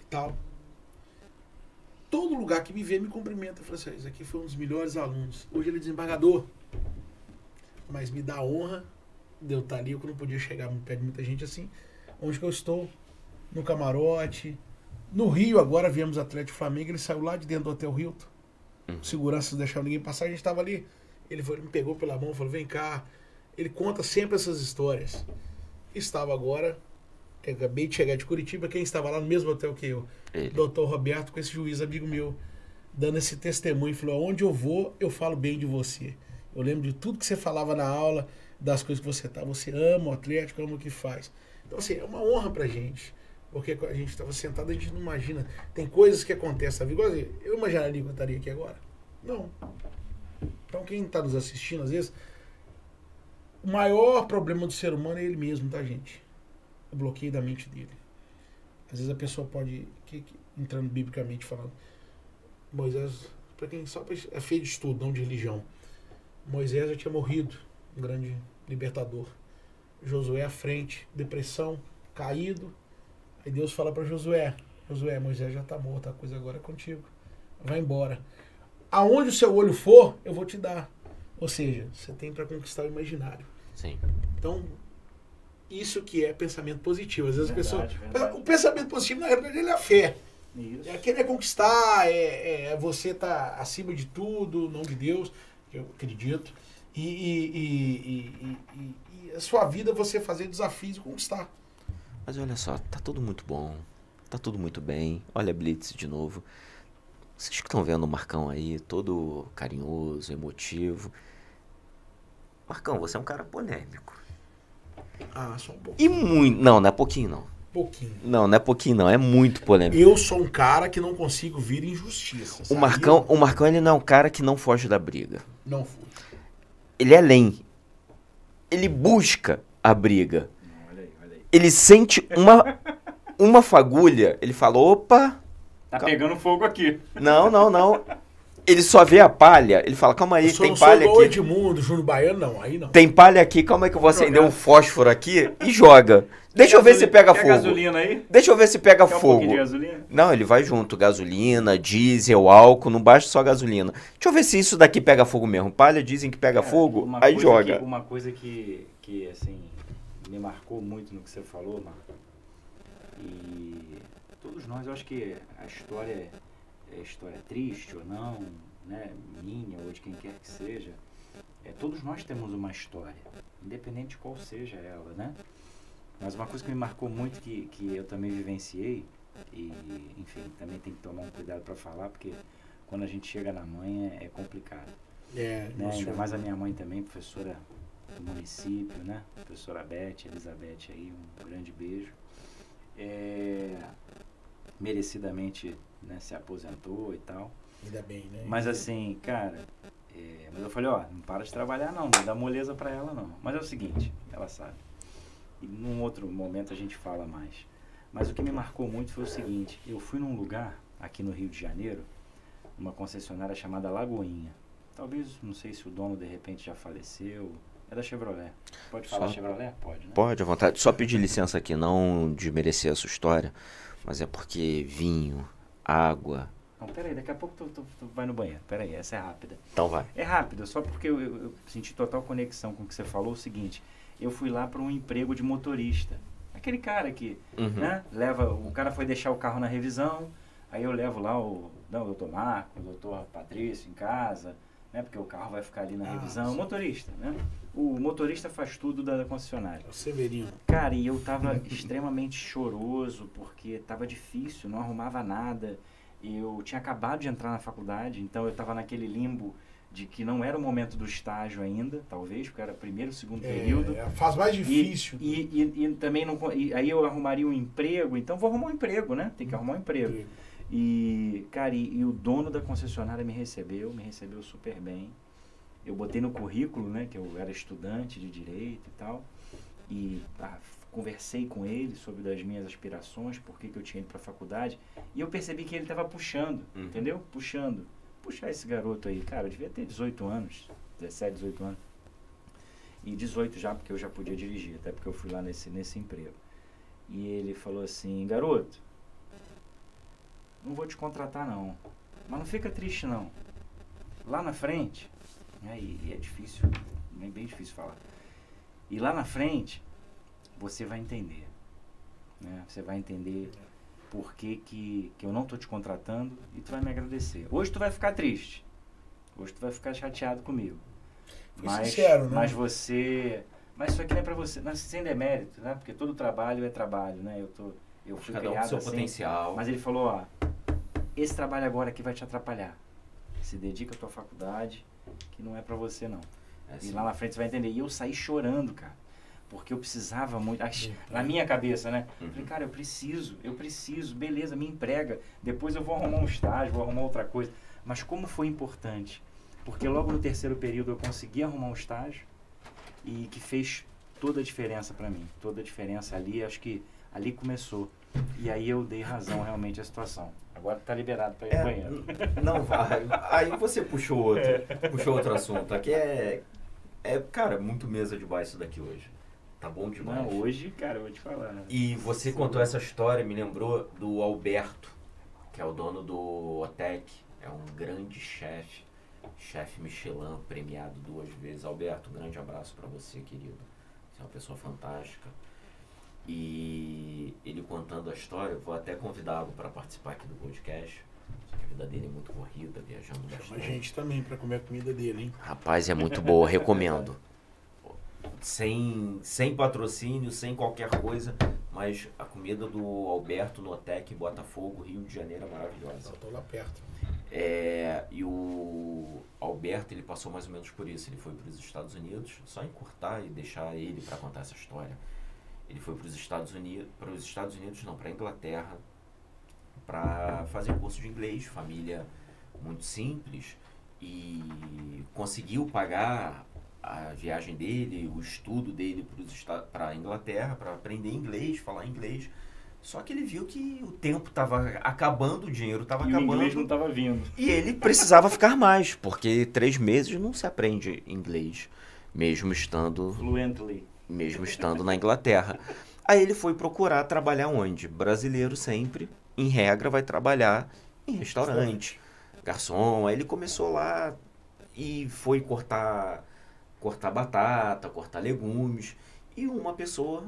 e tal. Todo lugar que me vê me cumprimenta. Eu falei assim, "Ah, esse aqui foi um dos melhores alunos. Hoje ele é desembargador. Mas me dá honra de eu estar ali, eu não podia chegar perto de muita gente assim. Onde que eu estou? no camarote. No Rio, agora viemos Atlético Flamengo, ele saiu lá de dentro do Hotel Hilton. Uhum. Segurança não deixava ninguém passar, a gente estava ali. Ele, foi, me pegou pela mão, falou: vem cá. Ele conta sempre essas histórias. Estava agora, acabei de chegar de Curitiba, quem estava lá no mesmo hotel que eu? Ele. Doutor Roberto, com esse juiz amigo meu, dando esse testemunho, falou: onde eu vou, eu falo bem de você. Eu lembro de tudo que você falava na aula, das coisas que você tá. Você ama o Atlético, ama o que faz. Então, assim, é uma honra pra gente. Porque a gente estava sentado, a gente não imagina. Tem coisas que acontecem. Igual eu imaginaria que eu estaria aqui agora? Não. Então, quem está nos assistindo, às vezes, o maior problema do ser humano é ele mesmo, tá, gente? O bloqueio da mente dele. Às vezes a pessoa pode, que, que- entrando biblicamente falando, Moisés, para quem só é feio de estudo, não de religião. Moisés já tinha morrido, um grande libertador. Josué à frente, depressão, caído. Aí Deus fala para Josué: Josué, Moisés já está morto, a coisa agora é contigo. Vai embora. Aonde o seu olho for, eu vou te dar. Ou seja, você tem para conquistar o imaginário. Sim. Então, isso que é pensamento positivo. Às vezes Verdade, a pessoa. verdade. O pensamento positivo, na realidade, ele é a fé. Isso. É querer conquistar, é, é você estar acima de tudo, não de Deus, que eu acredito. E, e, e- e- e- e a sua vida você fazer desafios e conquistar. Mas olha só, tá tudo muito bom. Tá tudo muito bem. Olha a Blitz de novo. Vocês que estão vendo o Marcão aí, todo carinhoso, emotivo. Marcão, você é um cara polêmico. Ah, só um pouco. E muito. Não, não é pouquinho, não. pouquinho. Não, não é pouquinho, não. É muito polêmico. Eu sou um cara que não consigo vir injustiça. O sabe? Marcão, o Marcão, ele não é um cara que não foge da briga. Não fui. Ele é além. Ele busca a briga. Não, olha aí, olha aí. Ele sente uma, uma fagulha. Ele fala: opa, Tá pegando fogo aqui. não, não, não. Ele só vê a palha. Ele fala: calma aí, tem palha aqui. Edmundo, Júnior Baiano, não. Aí não. Tem palha aqui, calma aí que eu vou acender um fósforo aqui e joga. Deixa eu ver se pega fogo. gasolina aí? Deixa eu ver se pega um fogo. pouquinho de gasolina? Não, ele vai junto, gasolina, diesel, álcool, não basta só gasolina. Deixa eu ver se isso daqui pega fogo mesmo. Palha dizem que pega Cara, fogo, aí joga. que- uma coisa que, que, assim, me marcou muito no que você falou, Marco. E todos nós, eu acho que a história é história triste ou não, né? Minha ou de quem quer que seja. É, todos nós temos uma história, independente de qual seja ela, né? Mas uma coisa que me marcou muito, que, que eu também vivenciei, e, enfim, também tem que tomar um cuidado para falar, porque quando a gente chega na mãe é- é complicado É, né? Ainda emocionante. mais a minha mãe também, professora do município, né? Professora Beth, Elizabeth aí, um grande beijo. É, merecidamente né, se aposentou e tal. Ainda bem, né? Mas assim, cara, é, mas eu falei, ó, não para de trabalhar não, não dá moleza pra ela não. Mas é o seguinte, ela sabe. E num outro momento a gente fala mais. Mas o que me marcou muito foi o seguinte, eu fui num lugar aqui no Rio de Janeiro, uma concessionária chamada Lagoinha. Talvez, não sei se o dono de repente já faleceu. É da Chevrolet. Pode falar Só- Chevrolet? Pode, né? Pode, à vontade. Só pedir licença aqui, não de merecer a sua história, mas é porque vinho, água. Não, peraí, daqui a pouco tu, tu- tu vai no banheiro. Peraí, essa é rápida. Então vai. É rápido, só porque eu, eu- eu senti total conexão com o que você falou. O seguinte, eu fui lá para um emprego de motorista. Aquele cara que, Uhum. né, leva, o cara foi deixar o carro na revisão, aí eu levo lá o, não, o doutor Marco, o doutor Patrício em casa, né, porque o carro vai ficar ali na Ah, revisão. sim. Motorista, né? O motorista faz tudo da concessionária. É o Severino. Cara, e eu tava (laughs) extremamente choroso porque tava difícil, não arrumava nada. Eu tinha acabado de entrar na faculdade, então eu tava naquele limbo de que não era o momento do estágio ainda, talvez, porque era primeiro, segundo período. É, faz mais E, difícil. e, e, e também não. e aí eu arrumaria um emprego, então vou arrumar um emprego, né? Tem que arrumar um emprego. E, cara, e, e o dono da concessionária me recebeu, me recebeu super bem. Eu botei no currículo, né, que eu era estudante de direito e tal. E ah, conversei com ele sobre das minhas aspirações, por que que eu tinha ido para a faculdade. E eu percebi que ele estava puxando, Uhum. entendeu? Puxando. Puxar esse garoto aí, cara, eu devia ter 18 anos, 17, 18 anos. E 18 já, porque eu já podia dirigir, até porque eu fui lá nesse, nesse emprego. E ele falou assim, garoto, não vou te contratar não. Mas não fica triste não. Lá na frente, né, e, e é difícil, é bem difícil falar. E lá na frente, você vai entender. Né? Você vai entender por que, que, que eu não tô te contratando e tu vai me agradecer. Hoje tu vai ficar triste. Hoje tu vai ficar chateado comigo. Foi mas, sincero, né? mas você. Mas isso aqui não é pra você. Não, sem demérito, né? Porque todo trabalho é trabalho, né? Eu, tô, eu fui Cada um criado seu assim. potencial. Mas ele falou, ó, esse trabalho agora aqui vai te atrapalhar. Se dedica à tua faculdade, que não é pra você não. É E lá na frente você vai entender. E eu saí chorando, cara. Porque eu precisava muito. Sim, Na minha cabeça, né? Uhum. Falei, cara, eu preciso, eu preciso, beleza, me emprega. Depois eu vou arrumar um estágio, vou arrumar outra coisa. Mas como foi importante? Porque logo no terceiro período eu consegui arrumar um estágio e que fez toda a diferença pra mim. Toda a diferença ali, acho que ali começou. E aí eu dei razão realmente à situação. Agora tá liberado pra ir É, banheiro. Não vai. Aí você puxou outro, puxou outro assunto. Aqui é, é, cara, muito mesa de bar isso daqui hoje. Tá bom demais. Não, hoje, cara, eu vou te falar. E você contou essa história, me lembrou do Alberto, que é o dono do Otec, é um grande chefe, chefe Michelin, premiado duas vezes. Alberto, um grande abraço pra você, querido. Você é uma pessoa fantástica. E ele contando a história, vou até convidá-lo para participar aqui do podcast. A vida dele é muito corrida, viajando Chama a bastante. gente também pra comer a comida dele, hein? Rapaz, é muito boa, recomendo. Sem, sem patrocínio, sem qualquer coisa, mas a comida do Alberto Notec Botafogo, Rio de Janeiro é maravilhosa. Tô lá perto. É, e o Alberto, ele passou mais ou menos por isso. Ele foi para os Estados Unidos, só encurtar e deixar ele para contar essa história. Ele foi para os Estados Unidos, para os Estados Unidos não, para Inglaterra, para fazer um curso de inglês, família muito simples e conseguiu pagar a viagem dele, o estudo dele para a Inglaterra, para aprender inglês, falar inglês. Só que ele viu que o tempo estava acabando, o dinheiro estava E o acabando. inglês não tava vindo. E ele precisava ficar mais, porque três meses não se aprende inglês, mesmo estando, Fluently. Mesmo estando na Inglaterra. Aí ele foi procurar trabalhar onde? Brasileiro sempre, em regra, vai trabalhar em restaurante, garçom. Aí ele começou lá e foi cortar, cortar batata, cortar legumes. E uma pessoa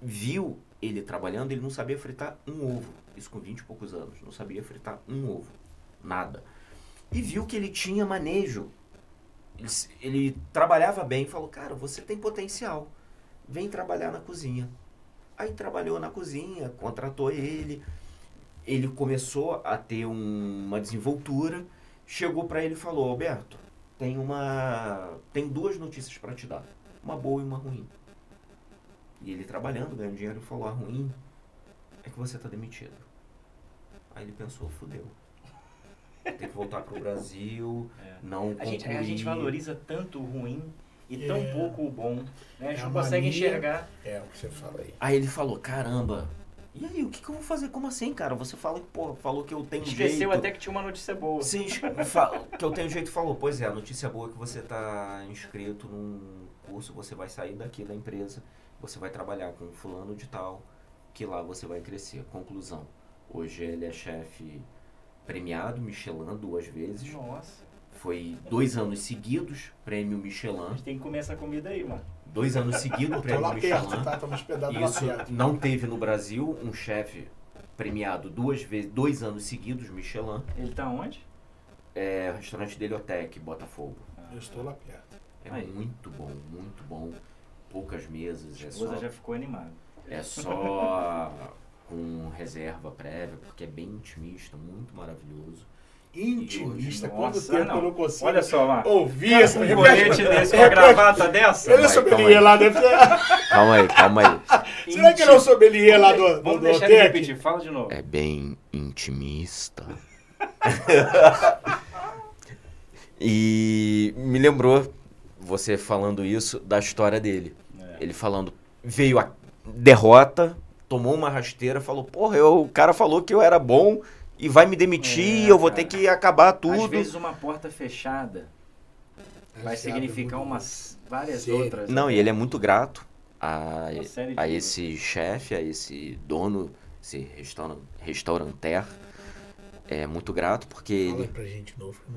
viu ele trabalhando, ele não sabia fritar um ovo. Isso com 20 e poucos anos. Não sabia fritar um ovo. Nada. E viu que ele tinha manejo. Ele, ele trabalhava bem e falou: Cara, você tem potencial. Vem trabalhar na cozinha. Aí trabalhou na cozinha, contratou ele. Ele começou a ter um- uma desenvoltura. Chegou para ele e falou: Alberto, tem uma. Tem duas notícias para te dar. Uma boa e uma ruim. E ele trabalhando, ganhando dinheiro, falou: a ruim é que você tá demitido. Aí ele pensou: fudeu. Tem que voltar pro Brasil, (laughs) É. não A gente, a gente valoriza tanto o ruim e tão É. pouco o bom. Né? A gente É não a consegue mania. enxergar. É o que você fala aí. Aí ele falou: caramba. E aí, o que, que eu vou fazer? Como assim, cara? Você fala que, pô, falou que eu tenho Esqueceu jeito. até que tinha uma notícia boa. Sim, (laughs) que eu tenho jeito falou. Pois é, a notícia boa é que você tá inscrito num curso, você vai sair daqui da empresa, você vai trabalhar com fulano de tal, que lá você vai crescer. Conclusão. Hoje ele é chefe premiado Michelin duas vezes. Nossa. Foi dois anos seguidos, prêmio A Michelin. gente tem que comer essa comida aí, mano. Dois anos seguidos, prêmio lá Michelin. perto, tá? Estamos hospedados lá Isso não teve no Brasil um chefe premiado duas vezes, dois anos seguidos, Michelin. Ele tá onde? É, o restaurante dele Otec, Botafogo. Eu estou lá perto. É Aí. muito bom, muito bom. Poucas mesas, A é esposa só, já ficou animada. é só (laughs) com reserva prévia, porque é bem intimista, muito maravilhoso. Intimista. Quanto tempo não. eu não consigo Olha só, Marco. ouvir Cara, com um colete desse, com a gravata dessa. Ele é sommelier lá, deve ser. Calma aí, calma aí. (laughs) Será que ele é o sommelier lá do, do, Vamos do deixar ele repetir. Fala de novo. É bem intimista. (laughs) e me lembrou, você falando isso, da história dele. É. Ele falando, veio a derrota, tomou uma rasteira, falou, porra, eu- o cara falou que eu era bom e vai me demitir, É, eu vou cara. ter que acabar Às tudo. vezes uma porta fechada vai Esse significar umas várias Sério? outras. Não, e ele é muito grato a, a esse chefe, a esse dono, esse restauran- restauranter. É muito grato porque Fala ele. pra gente de novo. que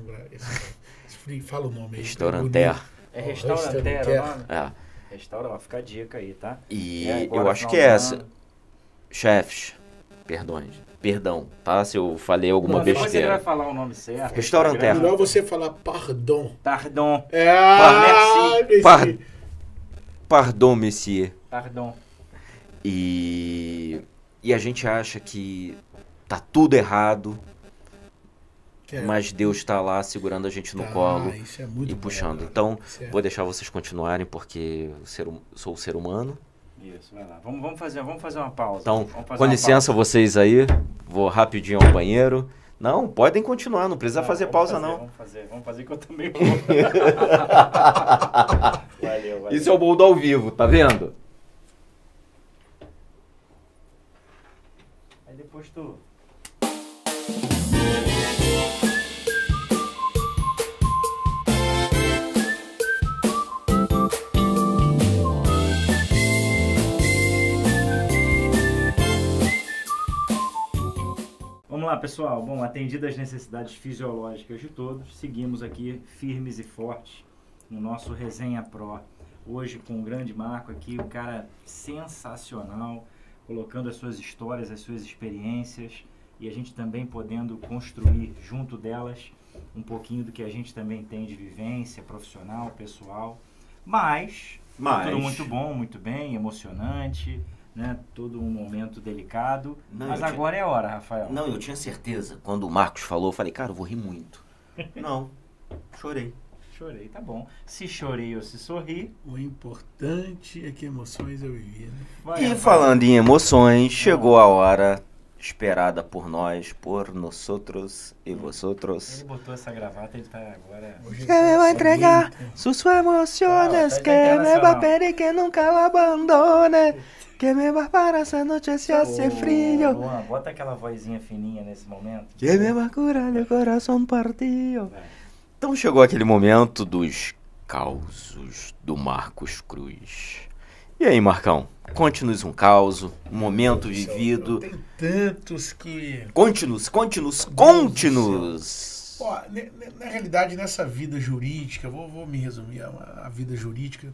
eu não Fala o nome aí. Restauranter. É Ó, restaurantero o nome? É. Restaura, ó, fica a dica aí, tá? E É, agora, eu acho que é essa. chefes, perdões, perdão, tá? Se eu falei alguma Não, depois você vai besteira. falar o nome certo. Restaurante Instagram. Terra. Melhor você falar pardon. Tardon. É, Par- merci. Par- Pardon, monsieur. Tardon. E, e a gente acha que tá tudo errado, Que- mas Deus está lá segurando a gente no Tá, colo isso é muito e bom, puxando. cara. Então, é- vou deixar vocês continuarem porque eu hum- sou ser humano. Isso, vai lá. Vamos, vamos, fazer, vamos fazer uma pausa. Então, com licença vocês aí, vou rapidinho ao banheiro. Não, podem continuar, não precisa Não, fazer pausa fazer, não. Vamos fazer, vamos fazer que eu também (laughs) vou. valeu, valeu. Isso é o bom do ao vivo, tá vendo? Aí depois tu. Vamos lá, pessoal. Bom, atendidas as necessidades fisiológicas de todos, seguimos aqui firmes e fortes no nosso Resenha Pro. Hoje com um grande marco aqui, um cara sensacional, colocando as suas histórias, as suas experiências e a gente também podendo construir junto delas um pouquinho do que a gente também tem de vivência profissional, pessoal. Mas, Mas- tudo muito bom, muito bem, emocionante, né? Todo um momento delicado. Não, mas eu tinha- agora é a hora, Rafael. Não, eu tinha certeza. Quando o Marcos falou, eu falei, cara, eu vou rir muito. (laughs) Não, chorei. Chorei, tá bom. Se chorei ou se sorri, O importante é que emoções eu vivi, né? vai. E Rafael. falando em emoções, chegou a hora esperada por nós, por nós outros e vosotros. Ele botou essa gravata, ele tá agora. Hoje Que me va a é entregar sus emociones, Ah, tá que me va a pedir que nunca la abandone, que me va para esa noche se hace Ô, frío, Luan, bota aquela vozinha fininha nesse momento. que me va a curar el corazón partido. Vai. Então chegou aquele momento dos causos do Marcos Cruz. E aí, Marcão, conte-nos um caos, um momento vivido. Tem tantos que. Conte-nos, conte-nos, Deus conte-nos. Na realidade, nessa vida jurídica, vou, vou me resumir, a, a vida jurídica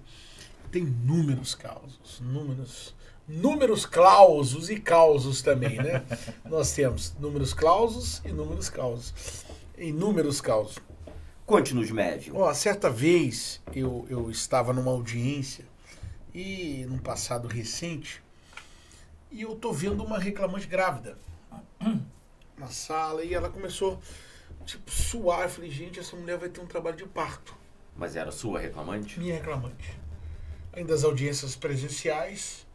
tem números causos, números, números clausos e causos também, né? (laughs) Nós temos números clausos e números causos. Inúmeros causos. Conte-nos, médio. Ó, certa vez eu, eu estava numa audiência e num passado recente e eu tô vendo uma reclamante grávida (clears throat) na sala e ela começou tipo suar. Eu falei, gente, essa mulher vai ter um trabalho de parto. Mas era sua reclamante? Minha reclamante. Ainda as audiências presenciais.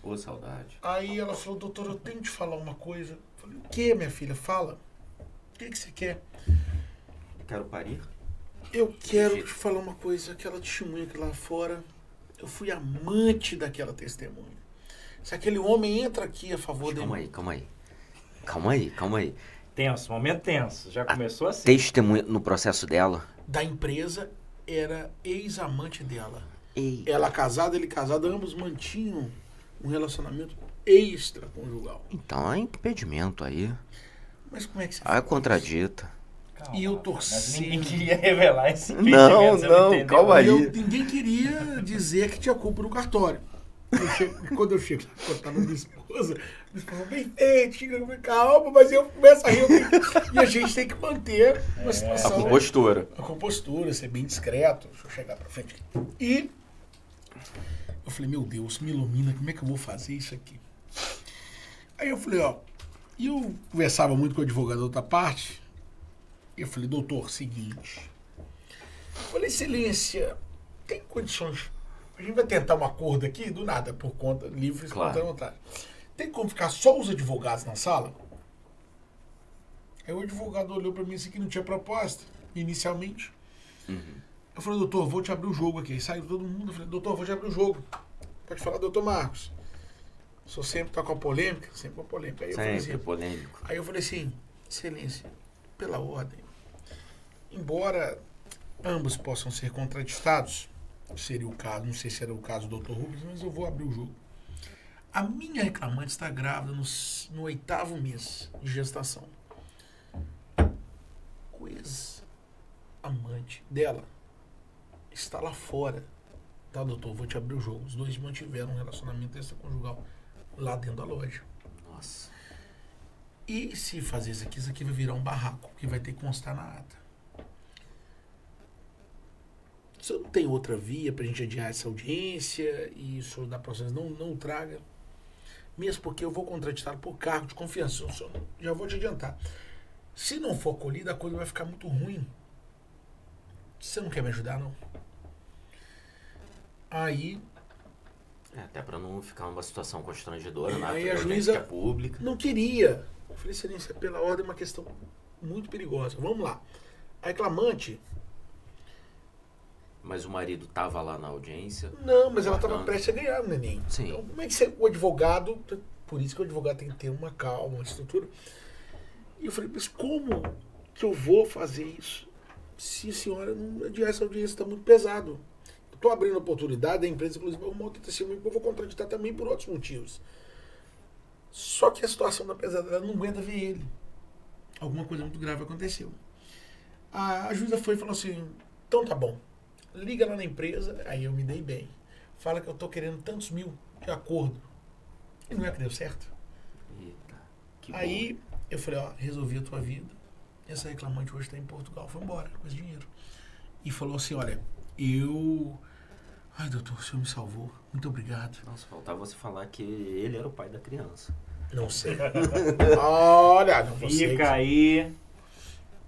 Ô, saudade. Aí ela falou, doutor, eu tenho que te falar uma coisa. Eu falei, o que, minha filha? Fala. O que, que você quer? Quero parir? Eu quero te falar uma coisa, aquela testemunha que lá fora, eu fui amante daquela testemunha. Se aquele homem entra aqui a favor dele, Calma aí, calma aí. Calma aí, calma aí. Tenso, momento tenso. Já começou assim. Testemunha no processo dela. da empresa, era ex-amante dela. Ei. Ela casada, ele casado, ambos mantinham um relacionamento extraconjugal. Então há impedimento aí. Mas como é que você Há faz? contradita. Calma, E eu torci. Ninguém queria revelar esse (laughs) Não, não, entendeu? calma aí. Eu, ninguém queria dizer que tinha culpa no cartório. Eu chego- quando eu chego lá contar na minha esposa, minha esposa bem feito, calma, mas eu começo a rir. E a gente tem que manter uma A situação. compostura. a compostura, ser bem discreto. Deixa eu chegar pra frente. E eu falei, meu Deus, me ilumina, como é que eu vou fazer isso aqui? Aí eu falei, ó, e eu conversava muito com o advogado da outra parte. E eu falei, doutor, seguinte. Eu falei, excelência, tem condições. A gente vai tentar um acordo aqui, do nada, por conta livre e Claro. espontânea vontade. Tem como ficar só os advogados na sala? Aí o advogado olhou pra mim assim que não tinha proposta, inicialmente. Eu falei, doutor, vou te abrir o jogo aqui. Aí saiu todo mundo. Eu falei, doutor, vou te abrir o jogo. Pode falar, doutor Marcos. O senhor sempre tá com a polêmica? Sempre com a polêmica. Aí eu falei Sempre assim, polêmico. Aí eu falei assim, excelência, pela ordem, embora ambos possam ser contraditados, seria o caso, não sei se era o caso do Dr. Rubens, mas eu vou abrir o jogo. A minha reclamante está grávida no, no oitavo mês de gestação. O ex-amante dela está lá fora. Tá, doutor? Vou te abrir o jogo. Os dois mantiveram um relacionamento extraconjugal lá dentro da loja. Nossa. E se fazer isso aqui, isso aqui vai virar um barraco, que vai ter que constar na ata. Se eu não tem outra via pra gente adiar essa audiência e isso dá processo, não, não o traga. Mesmo porque eu vou contratá-lo por cargo de confiança. Só- já vou te adiantar. Se não for acolhida, a coisa vai ficar muito ruim. Você não quer me ajudar, não? Aí É, até pra não ficar uma situação constrangedora na Aí a juíza- é pública. não queria. Eu falei, excelência, pela ordem é uma questão muito perigosa. Vamos lá. A reclamante, Mas o marido tava lá na audiência. não, mas ela estava prestes a ganhar o neném. Sim. Então, como é que você, o advogado, por isso que o advogado tem que ter uma calma, uma estrutura. E eu falei, mas como que eu vou fazer isso se a senhora não adiar essa audiência está muito pesado? Estou abrindo oportunidade da empresa, inclusive, para arrumar testemunha, porque eu vou contraditar também por outros motivos. Só que a situação da pesada, ela não aguenta ver ele. Alguma coisa muito grave aconteceu. A, a juíza foi e falou assim: então tá bom, liga lá na empresa, aí eu me dei bem. Fala que eu tô querendo tantos mil de acordo. E não é que deu certo. Eita. Que Aí eu falei: ó, resolvi a tua vida. Essa reclamante hoje está em Portugal, foi embora com esse dinheiro. E falou assim: olha, eu. Ai, doutor, o senhor me salvou. Muito obrigado. bom. Nossa, faltava você falar que ele era o pai da criança. Não sei. (laughs) Olha, não, você, Fica aí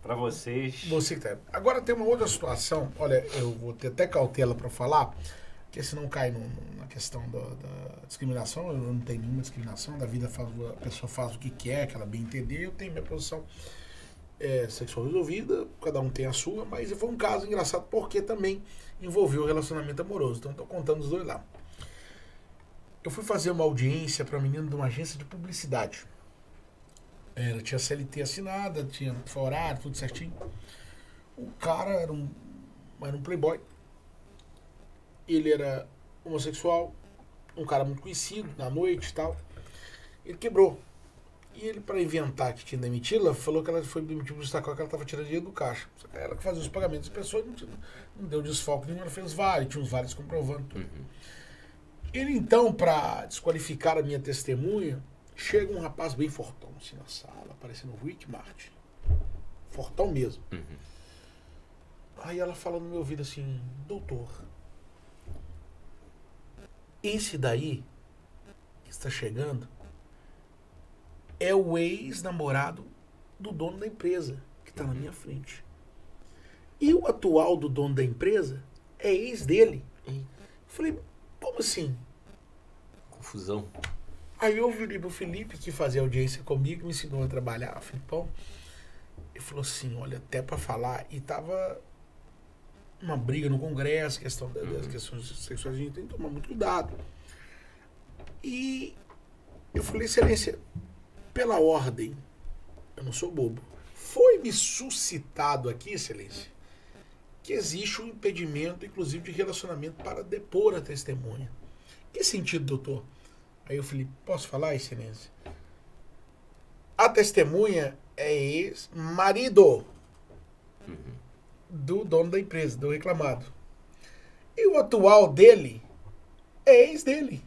pra vocês. Você tá. Agora tem uma outra situação. Olha, eu vou ter até cautela para falar, porque senão cai no- na questão da, da discriminação. Eu não tenho nenhuma discriminação. Da vida faz, a pessoa faz o que quer, que ela bem entender. Eu tenho minha posição é, sexual resolvida, cada um tem a sua, mas foi um caso engraçado porque também envolveu o relacionamento amoroso. Então, estou contando os dois lá. Eu fui fazer uma audiência para uma menina de uma agência de publicidade. Ela tinha CLT assinada, tinha horário, tudo certinho. O cara era um, era um playboy. Ele era homossexual, um cara muito conhecido na noite e tal. Ele quebrou. E ele, para inventar que tinha demitido, falou que ela foi demitida por destacar que ela estava tirando dinheiro do caixa. Só que ela que fazia os pagamentos das pessoas, não, tinha- não deu desfalque nenhum, ela fez vários, tinha uns vários comprovando tudo. Ele então, para desqualificar a minha testemunha, chega um rapaz bem fortão assim na sala, parecendo o Rick Martin. Fortão mesmo. Aí ela fala no meu ouvido assim, doutor, esse daí que está chegando é o ex-namorado do dono da empresa, que está na minha frente. E o atual do dono da empresa é ex dele. Ei. Falei, como assim? Confusão. Aí eu virei pro Felipe, que fazia audiência comigo, me ensinou a trabalhar, Filipão. Ele falou assim, olha, até pra falar, e tava uma briga no Congresso, questão da- das questões sexuais, a gente tem que tomar muito cuidado. E eu falei, excelência, pela ordem, eu não sou bobo, foi-me suscitado aqui, excelência, que existe um impedimento, inclusive, de relacionamento para depor a testemunha. Que sentido, doutor? Aí eu falei, posso falar, excelência? A testemunha é ex-marido do dono da empresa, do reclamado. E o atual dele é ex dele.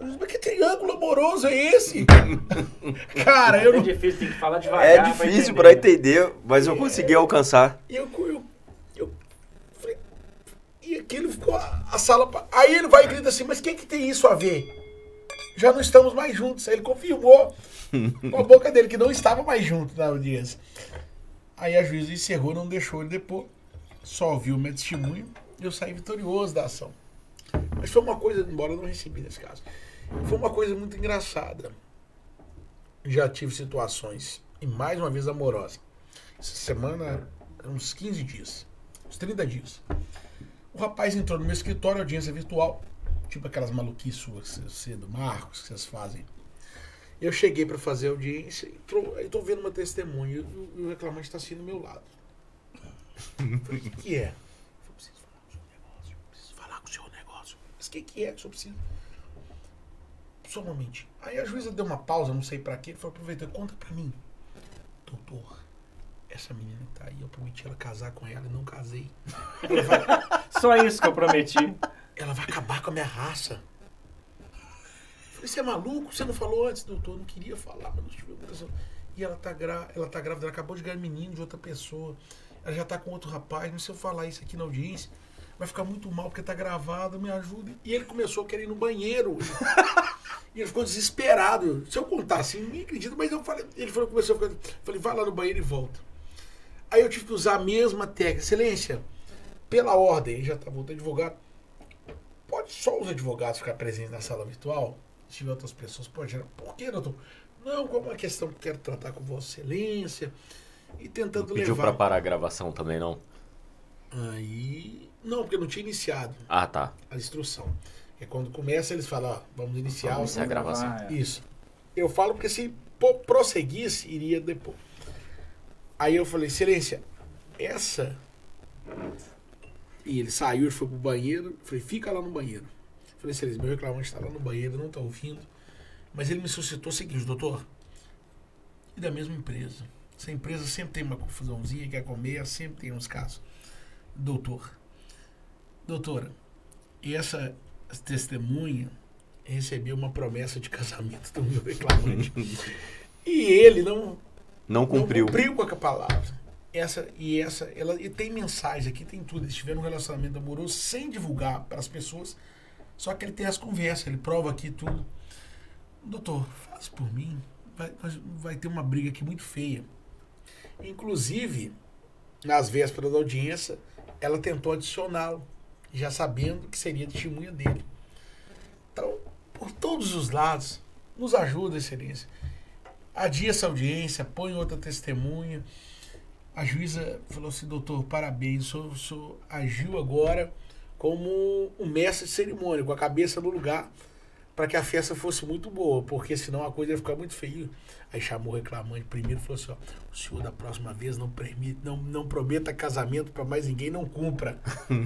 Mas que triângulo amoroso é esse? (laughs) Cara, eu É não. difícil, tem que falar devagar. É pra difícil entender. pra entender, mas eu consegui alcançar. E eu, eu, e aquilo ficou a, sala. Aí ele vai e grita assim, mas o que, que tem isso a ver? Já não estamos mais juntos. Aí ele confirmou (laughs) com a boca dele que não estava mais junto na audiência. Aí a juíza encerrou, não deixou ele depor. Só ouviu o meu testemunho e eu saí vitorioso da ação. Mas foi uma coisa, embora eu não recebi nesse caso, foi uma coisa muito engraçada. Já tive situações, e mais uma vez amorosa. Essa semana, uns 15 dias, uns 30 dias. O rapaz entrou no meu escritório, audiência virtual, tipo aquelas maluquices suas, você do Marcos, que vocês fazem. Eu cheguei para fazer audiência, entrou, aí tô vendo uma testemunha e o, o reclamante está assim do meu lado. Falei, o que, que é? Eu preciso falar com o seu negócio, preciso falar com o seu negócio. Mas o que, que é que o senhor precisa? Só um momentinho. Aí a juíza deu uma pausa, não sei pra quê, ele falou, aproveitou, conta pra mim. Doutor, essa menina que tá aí, eu prometi ela casar com ela e não casei. Ela (laughs) vai, Só isso que eu prometi. ela vai acabar com a minha raça. falei, você é maluco? Você não falou antes, doutor? Eu não queria falar, mas não tive coração. E ela tá, gra... ela tá grávida, ela acabou de ganhar menino de outra pessoa. Ela já tá com outro rapaz, mas se eu falar isso aqui na audiência, vai ficar muito mal porque tá gravado, me ajuda. E ele começou a querer ir no banheiro. (laughs) e ele ficou desesperado. Se eu contar assim, ninguém acredita, mas eu falei, ele falou, começou a ficar, falei, vai lá no banheiro e volta. Aí eu tive que usar a mesma técnica. Excelência, pela ordem, já tá voltando advogado. Pode só os advogados ficar presentes na sala virtual? Se tiver outras pessoas, pode. Por que, doutor? Não, como uma questão que quero tratar com Vossa Excelência e tentando Pediu levar. pra parar a gravação também, não? Aí. Não, porque não tinha iniciado Ah, tá. a instrução. É quando começa, eles falam, ó, vamos iniciar Vamos iniciar a gravação. Ah, é. Isso. Eu falo porque se prosseguisse, iria depois. Aí eu falei, excelência, essa. E ele saiu, ele foi pro banheiro. Falei, fica lá no banheiro. Falei, excelência, meu reclamante está lá no banheiro, não está ouvindo. Mas ele me suscitou o seguinte, doutor. E da mesma empresa. Essa empresa sempre tem uma confusãozinha, quer comer, sempre tem uns casos. Doutor. Doutora, e essa testemunha recebeu uma promessa de casamento do meu reclamante. (laughs) e ele não, Não cumpriu. não cumpriu com a palavra. Essa e essa, ela e tem mensagem aqui, tem tudo. Eles tiveram um relacionamento amoroso sem divulgar para as pessoas. Só que ele tem as conversas, ele prova aqui tudo. Doutor, faz por mim. Vai, vai ter uma briga aqui muito feia. Inclusive, nas vésperas da audiência, ela tentou adicioná-lo, já sabendo que seria testemunha dele. Então, por todos os lados, nos ajuda, excelência. Adia essa audiência, põe outra testemunha. A juíza falou assim, doutor, parabéns, o senhor, agiu agora como um mestre de cerimônia, com a cabeça no lugar, para que a festa fosse muito boa, porque senão a coisa ia ficar muito feia. Aí chamou o reclamante primeiro e falou assim, ó, o senhor da próxima vez não, permite, não, não prometa casamento para mais ninguém, não cumpra. (laughs)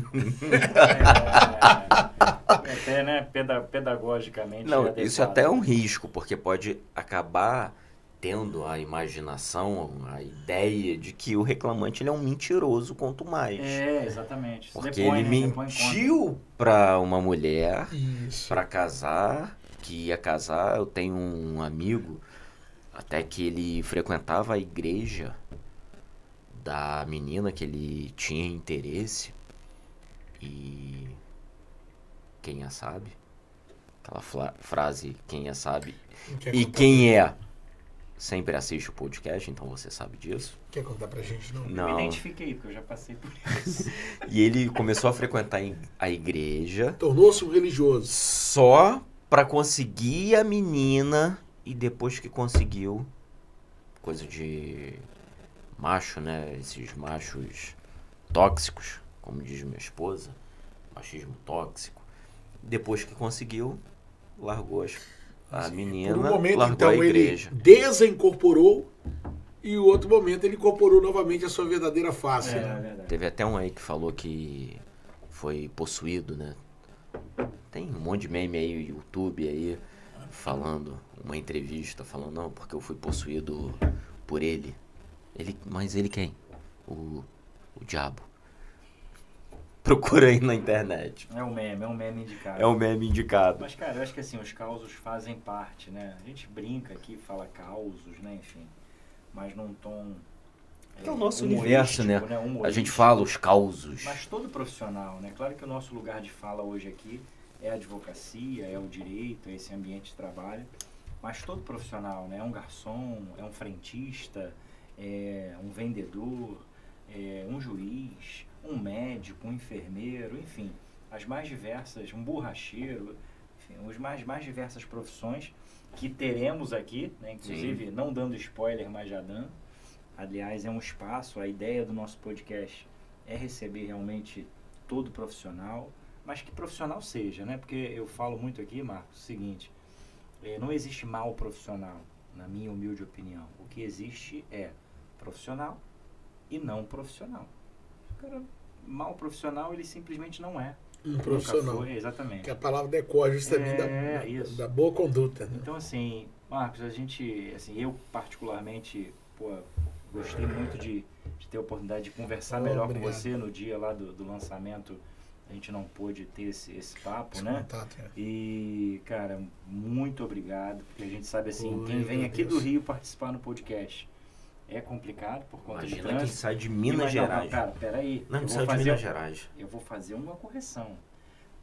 É, até, né, peda- pedagogicamente. Não, adequado. isso até é um risco, porque pode acabar tendo a imaginação, a ideia de que o reclamante ele é um mentiroso quanto mais. É, exatamente. Porque Depõe, ele né, mentiu pra uma mulher pra casar, que ia casar. Eu tenho um amigo, até que ele frequentava a igreja da menina que ele tinha interesse. E quem a sabe? Aquela frase, quem a sabe. Quer E contar- quem é? Sempre assiste o podcast, então você sabe disso. Quer contar pra gente, não? Não. Me identifiquei, porque eu já passei por isso. (laughs) E ele começou a frequentar a igreja Tornou-se um religioso. só pra conseguir a menina e depois que conseguiu, coisa de macho, né? Esses machos tóxicos, como diz minha esposa, machismo tóxico. Depois que conseguiu, largou as- a menina, Por um momento, largou então, a ele igreja. desincorporou e o outro momento ele incorporou novamente a sua verdadeira face. É, é né? verdade. Teve até um aí que falou que foi possuído, né? Tem um monte de meme aí, YouTube aí, falando, uma entrevista, falando, não, porque eu fui possuído por ele. ele mas ele quem? O, o diabo. (laughs) Procura aí na internet. É um meme, é um meme indicado. É o meme indicado. Mas, cara, eu acho que assim, os causos fazem parte, né? A gente brinca aqui, fala causos, né? Enfim. Mas num tom. É o nosso universo, né? humorístico, A gente fala os causos. Mas todo profissional, né? Claro que o nosso lugar de fala hoje aqui é a advocacia, é o direito, é esse ambiente de trabalho. Mas todo profissional, né? É um garçom, é um frentista, é um vendedor, é um juiz, um médico, um enfermeiro, enfim, as mais diversas, um borracheiro, enfim, as mais, mais diversas profissões que teremos aqui, né? Inclusive, não dando spoiler, mas já dando. Aliás, é um espaço, a ideia do nosso podcast é receber realmente todo profissional, mas que profissional seja, né? Porque eu falo muito aqui, Marcos, o seguinte, eh, não existe mal profissional, na minha humilde opinião. O que existe é profissional e não profissional. Cara, mal profissional, ele simplesmente não é. Um profissional. foi, exatamente. Que a palavra decorre justamente É, da, isso. da boa conduta. Né? Então, assim, Marcos, a gente, assim, eu particularmente, pô, gostei muito de, de ter a oportunidade de conversar Oh, melhor obrigado. com você no dia lá do, do lançamento a gente não pôde ter esse, esse papo, Esse né? contato, é. E, cara, muito obrigado, porque a gente sabe assim, Pô, quem vem aqui do agradeço. Rio participar no podcast é complicado por conta de Imagina quem trânsito. sai de Minas não, Gerais. Não, cara, peraí. Não, não sai de Minas Gerais. eu vou fazer uma correção.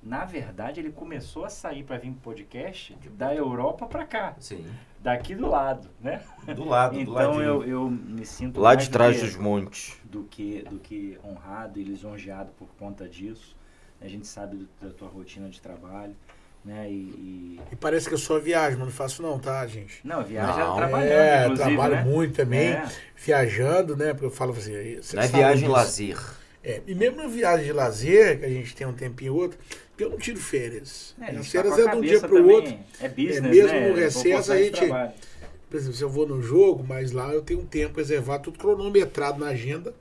Na verdade, ele começou a sair para vir pro podcast da Europa para cá, Sim. daqui do lado, né? Do lado, do Então ladinho. eu, eu me sinto Lá de trás que- dos montes. do que, do que honrado e lisonjeado por conta disso. A gente sabe do- da tua rotina de trabalho, né? E, e- E parece que eu só viajo, mas não faço não, tá, gente? não, viaja Não. trabalhando, é, inclusive, trabalho né? muito também, É. viajando, né? Porque eu falo assim, vocês Não é viagem disso. lazer. É, e mesmo na viagem de lazer, que a gente tem um tempinho ou outro, porque eu não tiro férias. É, As tá férias é de um dia para o outro. É business, É mesmo né? no recesso, a gente- trabalho. Por exemplo, se eu vou no jogo, mas lá eu tenho um tempo reservado, tudo cronometrado na agenda,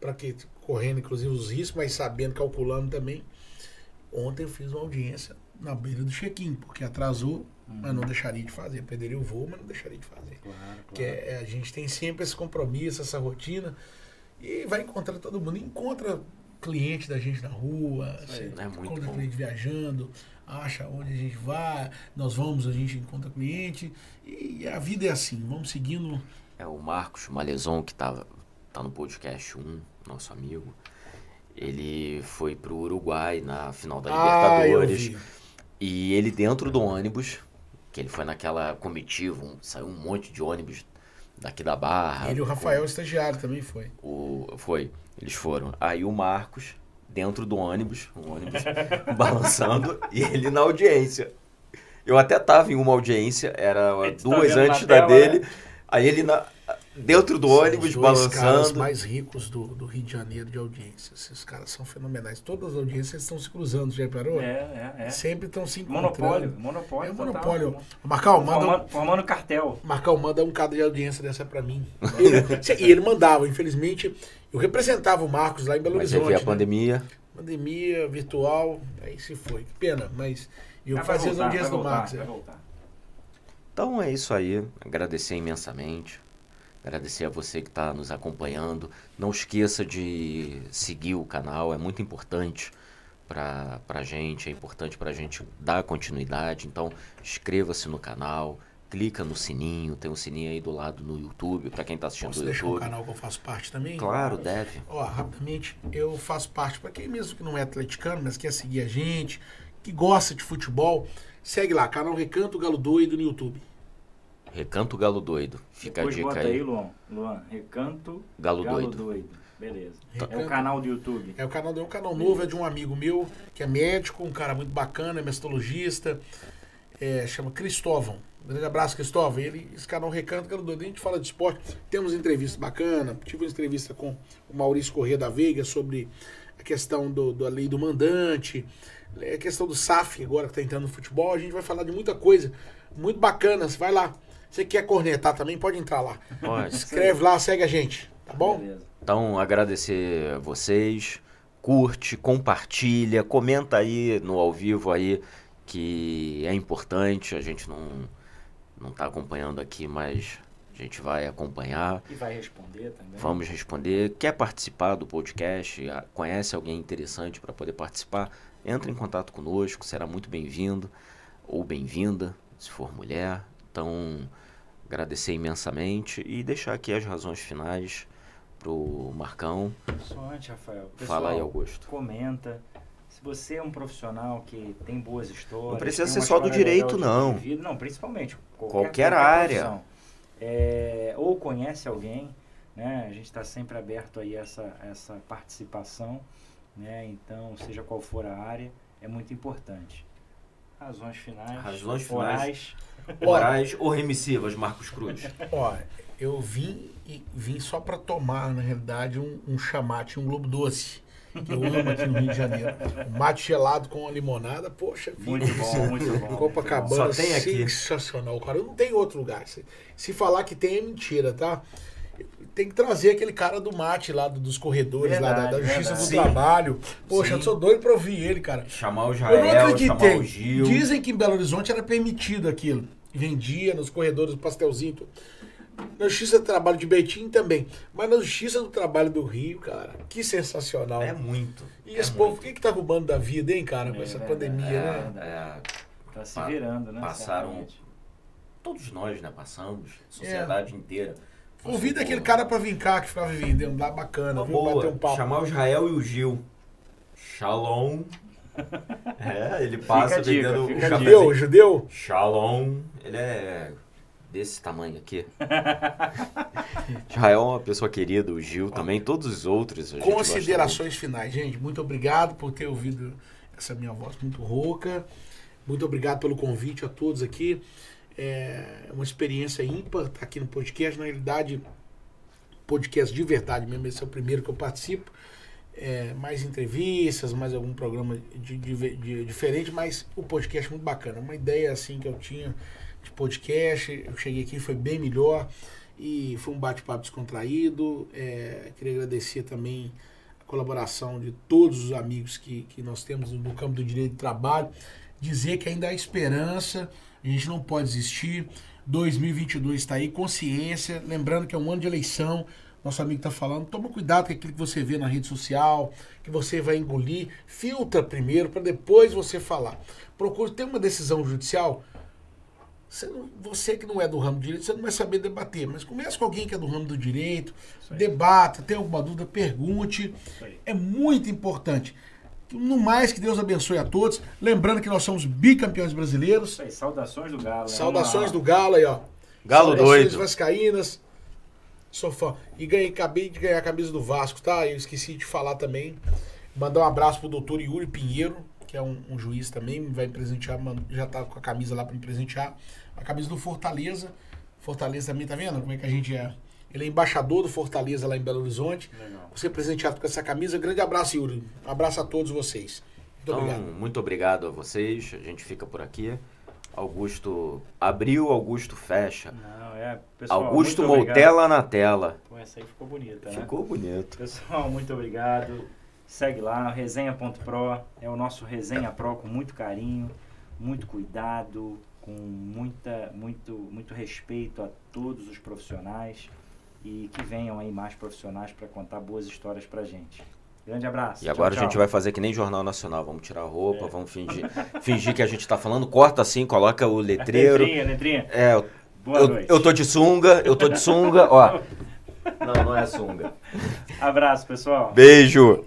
para que correndo inclusive os riscos, mas sabendo, calculando também. Ontem eu fiz uma audiência na beira do check-in, porque atrasou, mas não deixaria de fazer. Perderia o voo, mas não deixaria de fazer. Claro, claro. Que é, é, a gente tem sempre esse compromisso, essa rotina, e vai encontrar todo mundo. Encontra cliente da gente na rua, Isso aí. você É encontra bom. cliente viajando, acha onde a gente vai, nós vamos, a gente encontra cliente, e a vida é assim, vamos seguindo. É o Marcos Malezon, que tá, tá no podcast 1, nosso amigo. Ele foi pro Uruguai na final da Ah, Libertadores. E ele dentro do ônibus, que ele foi naquela comitiva, um- saiu um monte de ônibus daqui da Barra. Ele e o com- Rafael, estagiário, também foi. O, foi, eles foram. Aí o Marcos, dentro do ônibus, o ônibus (laughs) balançando, e ele na audiência. Eu até tava em uma audiência, era tá duas na antes da tela, dele. né? Aí ele na, dentro do São ônibus os dois caras balançando. mais ricos do, do Rio de Janeiro de audiência. Esses caras são fenomenais. Todas as audiências estão se cruzando, já reparou? É, é, é. Sempre estão se encontrando. Monopólio, monopólio. É um total. monopólio. Marcão, manda um, Formando, formando cartel. Marcão, manda um cada de audiência dessa pra mim. (laughs) Ele- e ele mandava, infelizmente. Eu representava o Marcos lá em Belo Mas Horizonte. veio a né? pandemia. Pandemia, virtual, aí se foi. Que pena, mas eu vai fazia as voltar, audiências vai do voltar, Marcos. vai é. voltar. Então é isso aí. Agradecer imensamente. Agradecer a você que está nos acompanhando. Não esqueça de seguir o canal, é muito importante para a gente, é importante para a gente dar continuidade. Então inscreva-se no canal, clica no sininho, tem um sininho aí do lado no YouTube, para quem está assistindo Posso um YouTube. canal que eu faço parte também? Claro, deve. Ó, rapidamente, eu faço parte, para quem mesmo que não é atleticano, mas quer seguir a gente, que gosta de futebol, segue lá, canal Recanto Galo Doido no YouTube. Recanto Galo Doido. Fica Depois a dica bota aí. aí, Luan. Luan, Recanto Galo, Galo Doido. Doido. Beleza. É Recanto. o canal do YouTube. É o canal é um canal novo, é de um amigo meu, que é médico, um cara muito bacana, é mastologista, é, chama Cristóvão. Um grande abraço, Cristóvão. Ele, esse canal Recanto Galo Doido, a gente fala de esporte, temos entrevistas bacanas, tive uma entrevista com o Maurício Corrêa da Veiga sobre a questão do, da lei do mandante, a questão do SAF agora que está entrando no futebol, a gente vai falar de muita coisa muito bacana, você vai lá. Você quer cornetar também, pode entrar lá. Pode. Escreve lá, segue a gente, tá bom? Beleza. Então, agradecer a vocês. Curte, compartilha, comenta aí no ao vivo aí que é importante. A gente não não está acompanhando aqui, mas a gente vai acompanhar. E vai responder também. Vamos responder. Quer participar do podcast? Conhece alguém interessante para poder participar? Entra em contato conosco, será muito bem-vindo ou bem-vinda, se for mulher. Então, agradecer imensamente e deixar aqui as razões finais pro Marcão. Só antes, Rafael. Pessoal, Fala aí, Augusto. Comenta. Se você é um profissional que tem boas histórias. Não precisa ser só do direito, não. vida, não, principalmente. Qualquer área. profissão. É, ou conhece alguém, né? A gente está sempre aberto aí a essa, essa participação, né? Então, seja qual for a área, é muito importante. Razões finais. Razões finais. orais. Orais ou remissivas, Marcos Cruz? Ó, eu vim e vim só pra tomar, na realidade, um, um chamate, um globo doce. Que eu amo aqui no Rio de Janeiro. Um mate gelado com uma limonada, poxa, Muito vida. bom, muito bom. Copacabana, Só tem aqui. sensacional, cara. Não tem outro lugar. Se, se falar que tem, é mentira, tá? Tem que trazer aquele cara do mate lá, do- dos corredores, lá da, da Verdade, Justiça verdade. do Sim. Trabalho. Poxa, Sim. eu sou doido pra ouvir ele, cara. Chamar o Eu não Jael, chamar acreditei. o Gil. Dizem que em Belo Horizonte era permitido aquilo. Vendia nos corredores do pastelzinho. tudo. Na Justiça do Trabalho de Betim também. Mas na Justiça do Trabalho do Rio, cara, que sensacional. É muito. E é esse povo, o que que tá roubando da vida, hein, cara, com É essa verdade. pandemia, né? É, é, Tá se virando, né? passaram- certamente. todos nós, né, passamos, sociedade inteira. Convida aquele cara pra vir cá que ficava vendendo lá bacana, Uma viu? Bater boa, um papo. chamar o Israel e o Gil. Shalom. É, ele passa dica, vendendo dica. Judeu, judeu? Shalom. Ele é desse tamanho aqui. Israel é uma pessoa querida, o Gil também, todos os outros. a gente gosta Considerações finais, gente. Muito obrigado por ter ouvido essa minha voz muito rouca. Muito obrigado pelo convite a todos aqui. É uma experiência ímpar estar aqui no podcast. Na realidade, podcast de verdade mesmo. Esse é o primeiro que eu participo. É, mais entrevistas, mais algum programa de, de- de- diferente, mas o podcast é muito bacana. Uma ideia assim que eu tinha de podcast, eu cheguei aqui foi bem melhor e foi um bate-papo descontraído. É, queria agradecer também a colaboração de todos os amigos que, que nós temos no campo do direito de trabalho. Dizer que ainda há esperança, a gente não pode desistir. 2022 está aí, consciência. Lembrando que é um ano de eleição. Nosso amigo está falando, toma cuidado com aquilo que você vê na rede social, que você vai engolir. Filtra primeiro para depois você falar. Procure ter uma decisão judicial. Você, não- você que não é do ramo do direito, você não vai saber debater, mas converse com alguém que é do ramo do direito, debata, tem alguma dúvida, pergunte. É muito importante. No mais, que Deus abençoe a todos. Lembrando que nós somos bicampeões brasileiros. Isso aí, saudações do Galo. né? Saudações do Galo aí, ó. Galo Saudações doido. Vascaínas. Sou fã. E ganhei, acabei de ganhar a camisa do Vasco, tá? Eu esqueci de falar também. Mandar um abraço pro doutor Yuri Pinheiro, que é um, um juiz também, vai me presentear, já tá com a camisa lá pra me presentear. A camisa do Fortaleza. Fortaleza também, tá vendo como é que a gente é? Ele é embaixador do Fortaleza lá em Belo Horizonte. Legal. Você presenteado com essa camisa. Grande abraço, Yuri. Um abraço a todos vocês. Muito Então, obrigado. muito obrigado a vocês. A gente fica por aqui. Augusto abriu, Augusto fecha. Não, é, pessoal, Augusto. Moutela na tela. Pô, essa aí ficou bonita, né? Ficou bonito. Pessoal, muito obrigado. Segue lá, resenha.pro. É o nosso Resenha Pro com muito carinho, muito cuidado, com muita, muito, muito respeito a todos os profissionais e que venham aí mais profissionais para contar boas histórias pra gente. Grande abraço. E agora Tchau, a gente tchau. vai fazer que nem Jornal Nacional. Vamos tirar a roupa, É. vamos fingir, (laughs) fingir que a gente tá falando. Corta assim, coloca o letreiro. Letrinha, letrinha. É, eu, Boa eu, noite. eu tô de sunga, eu tô de sunga, ó. (laughs) Não, não é sunga. Abraço, pessoal. Beijo.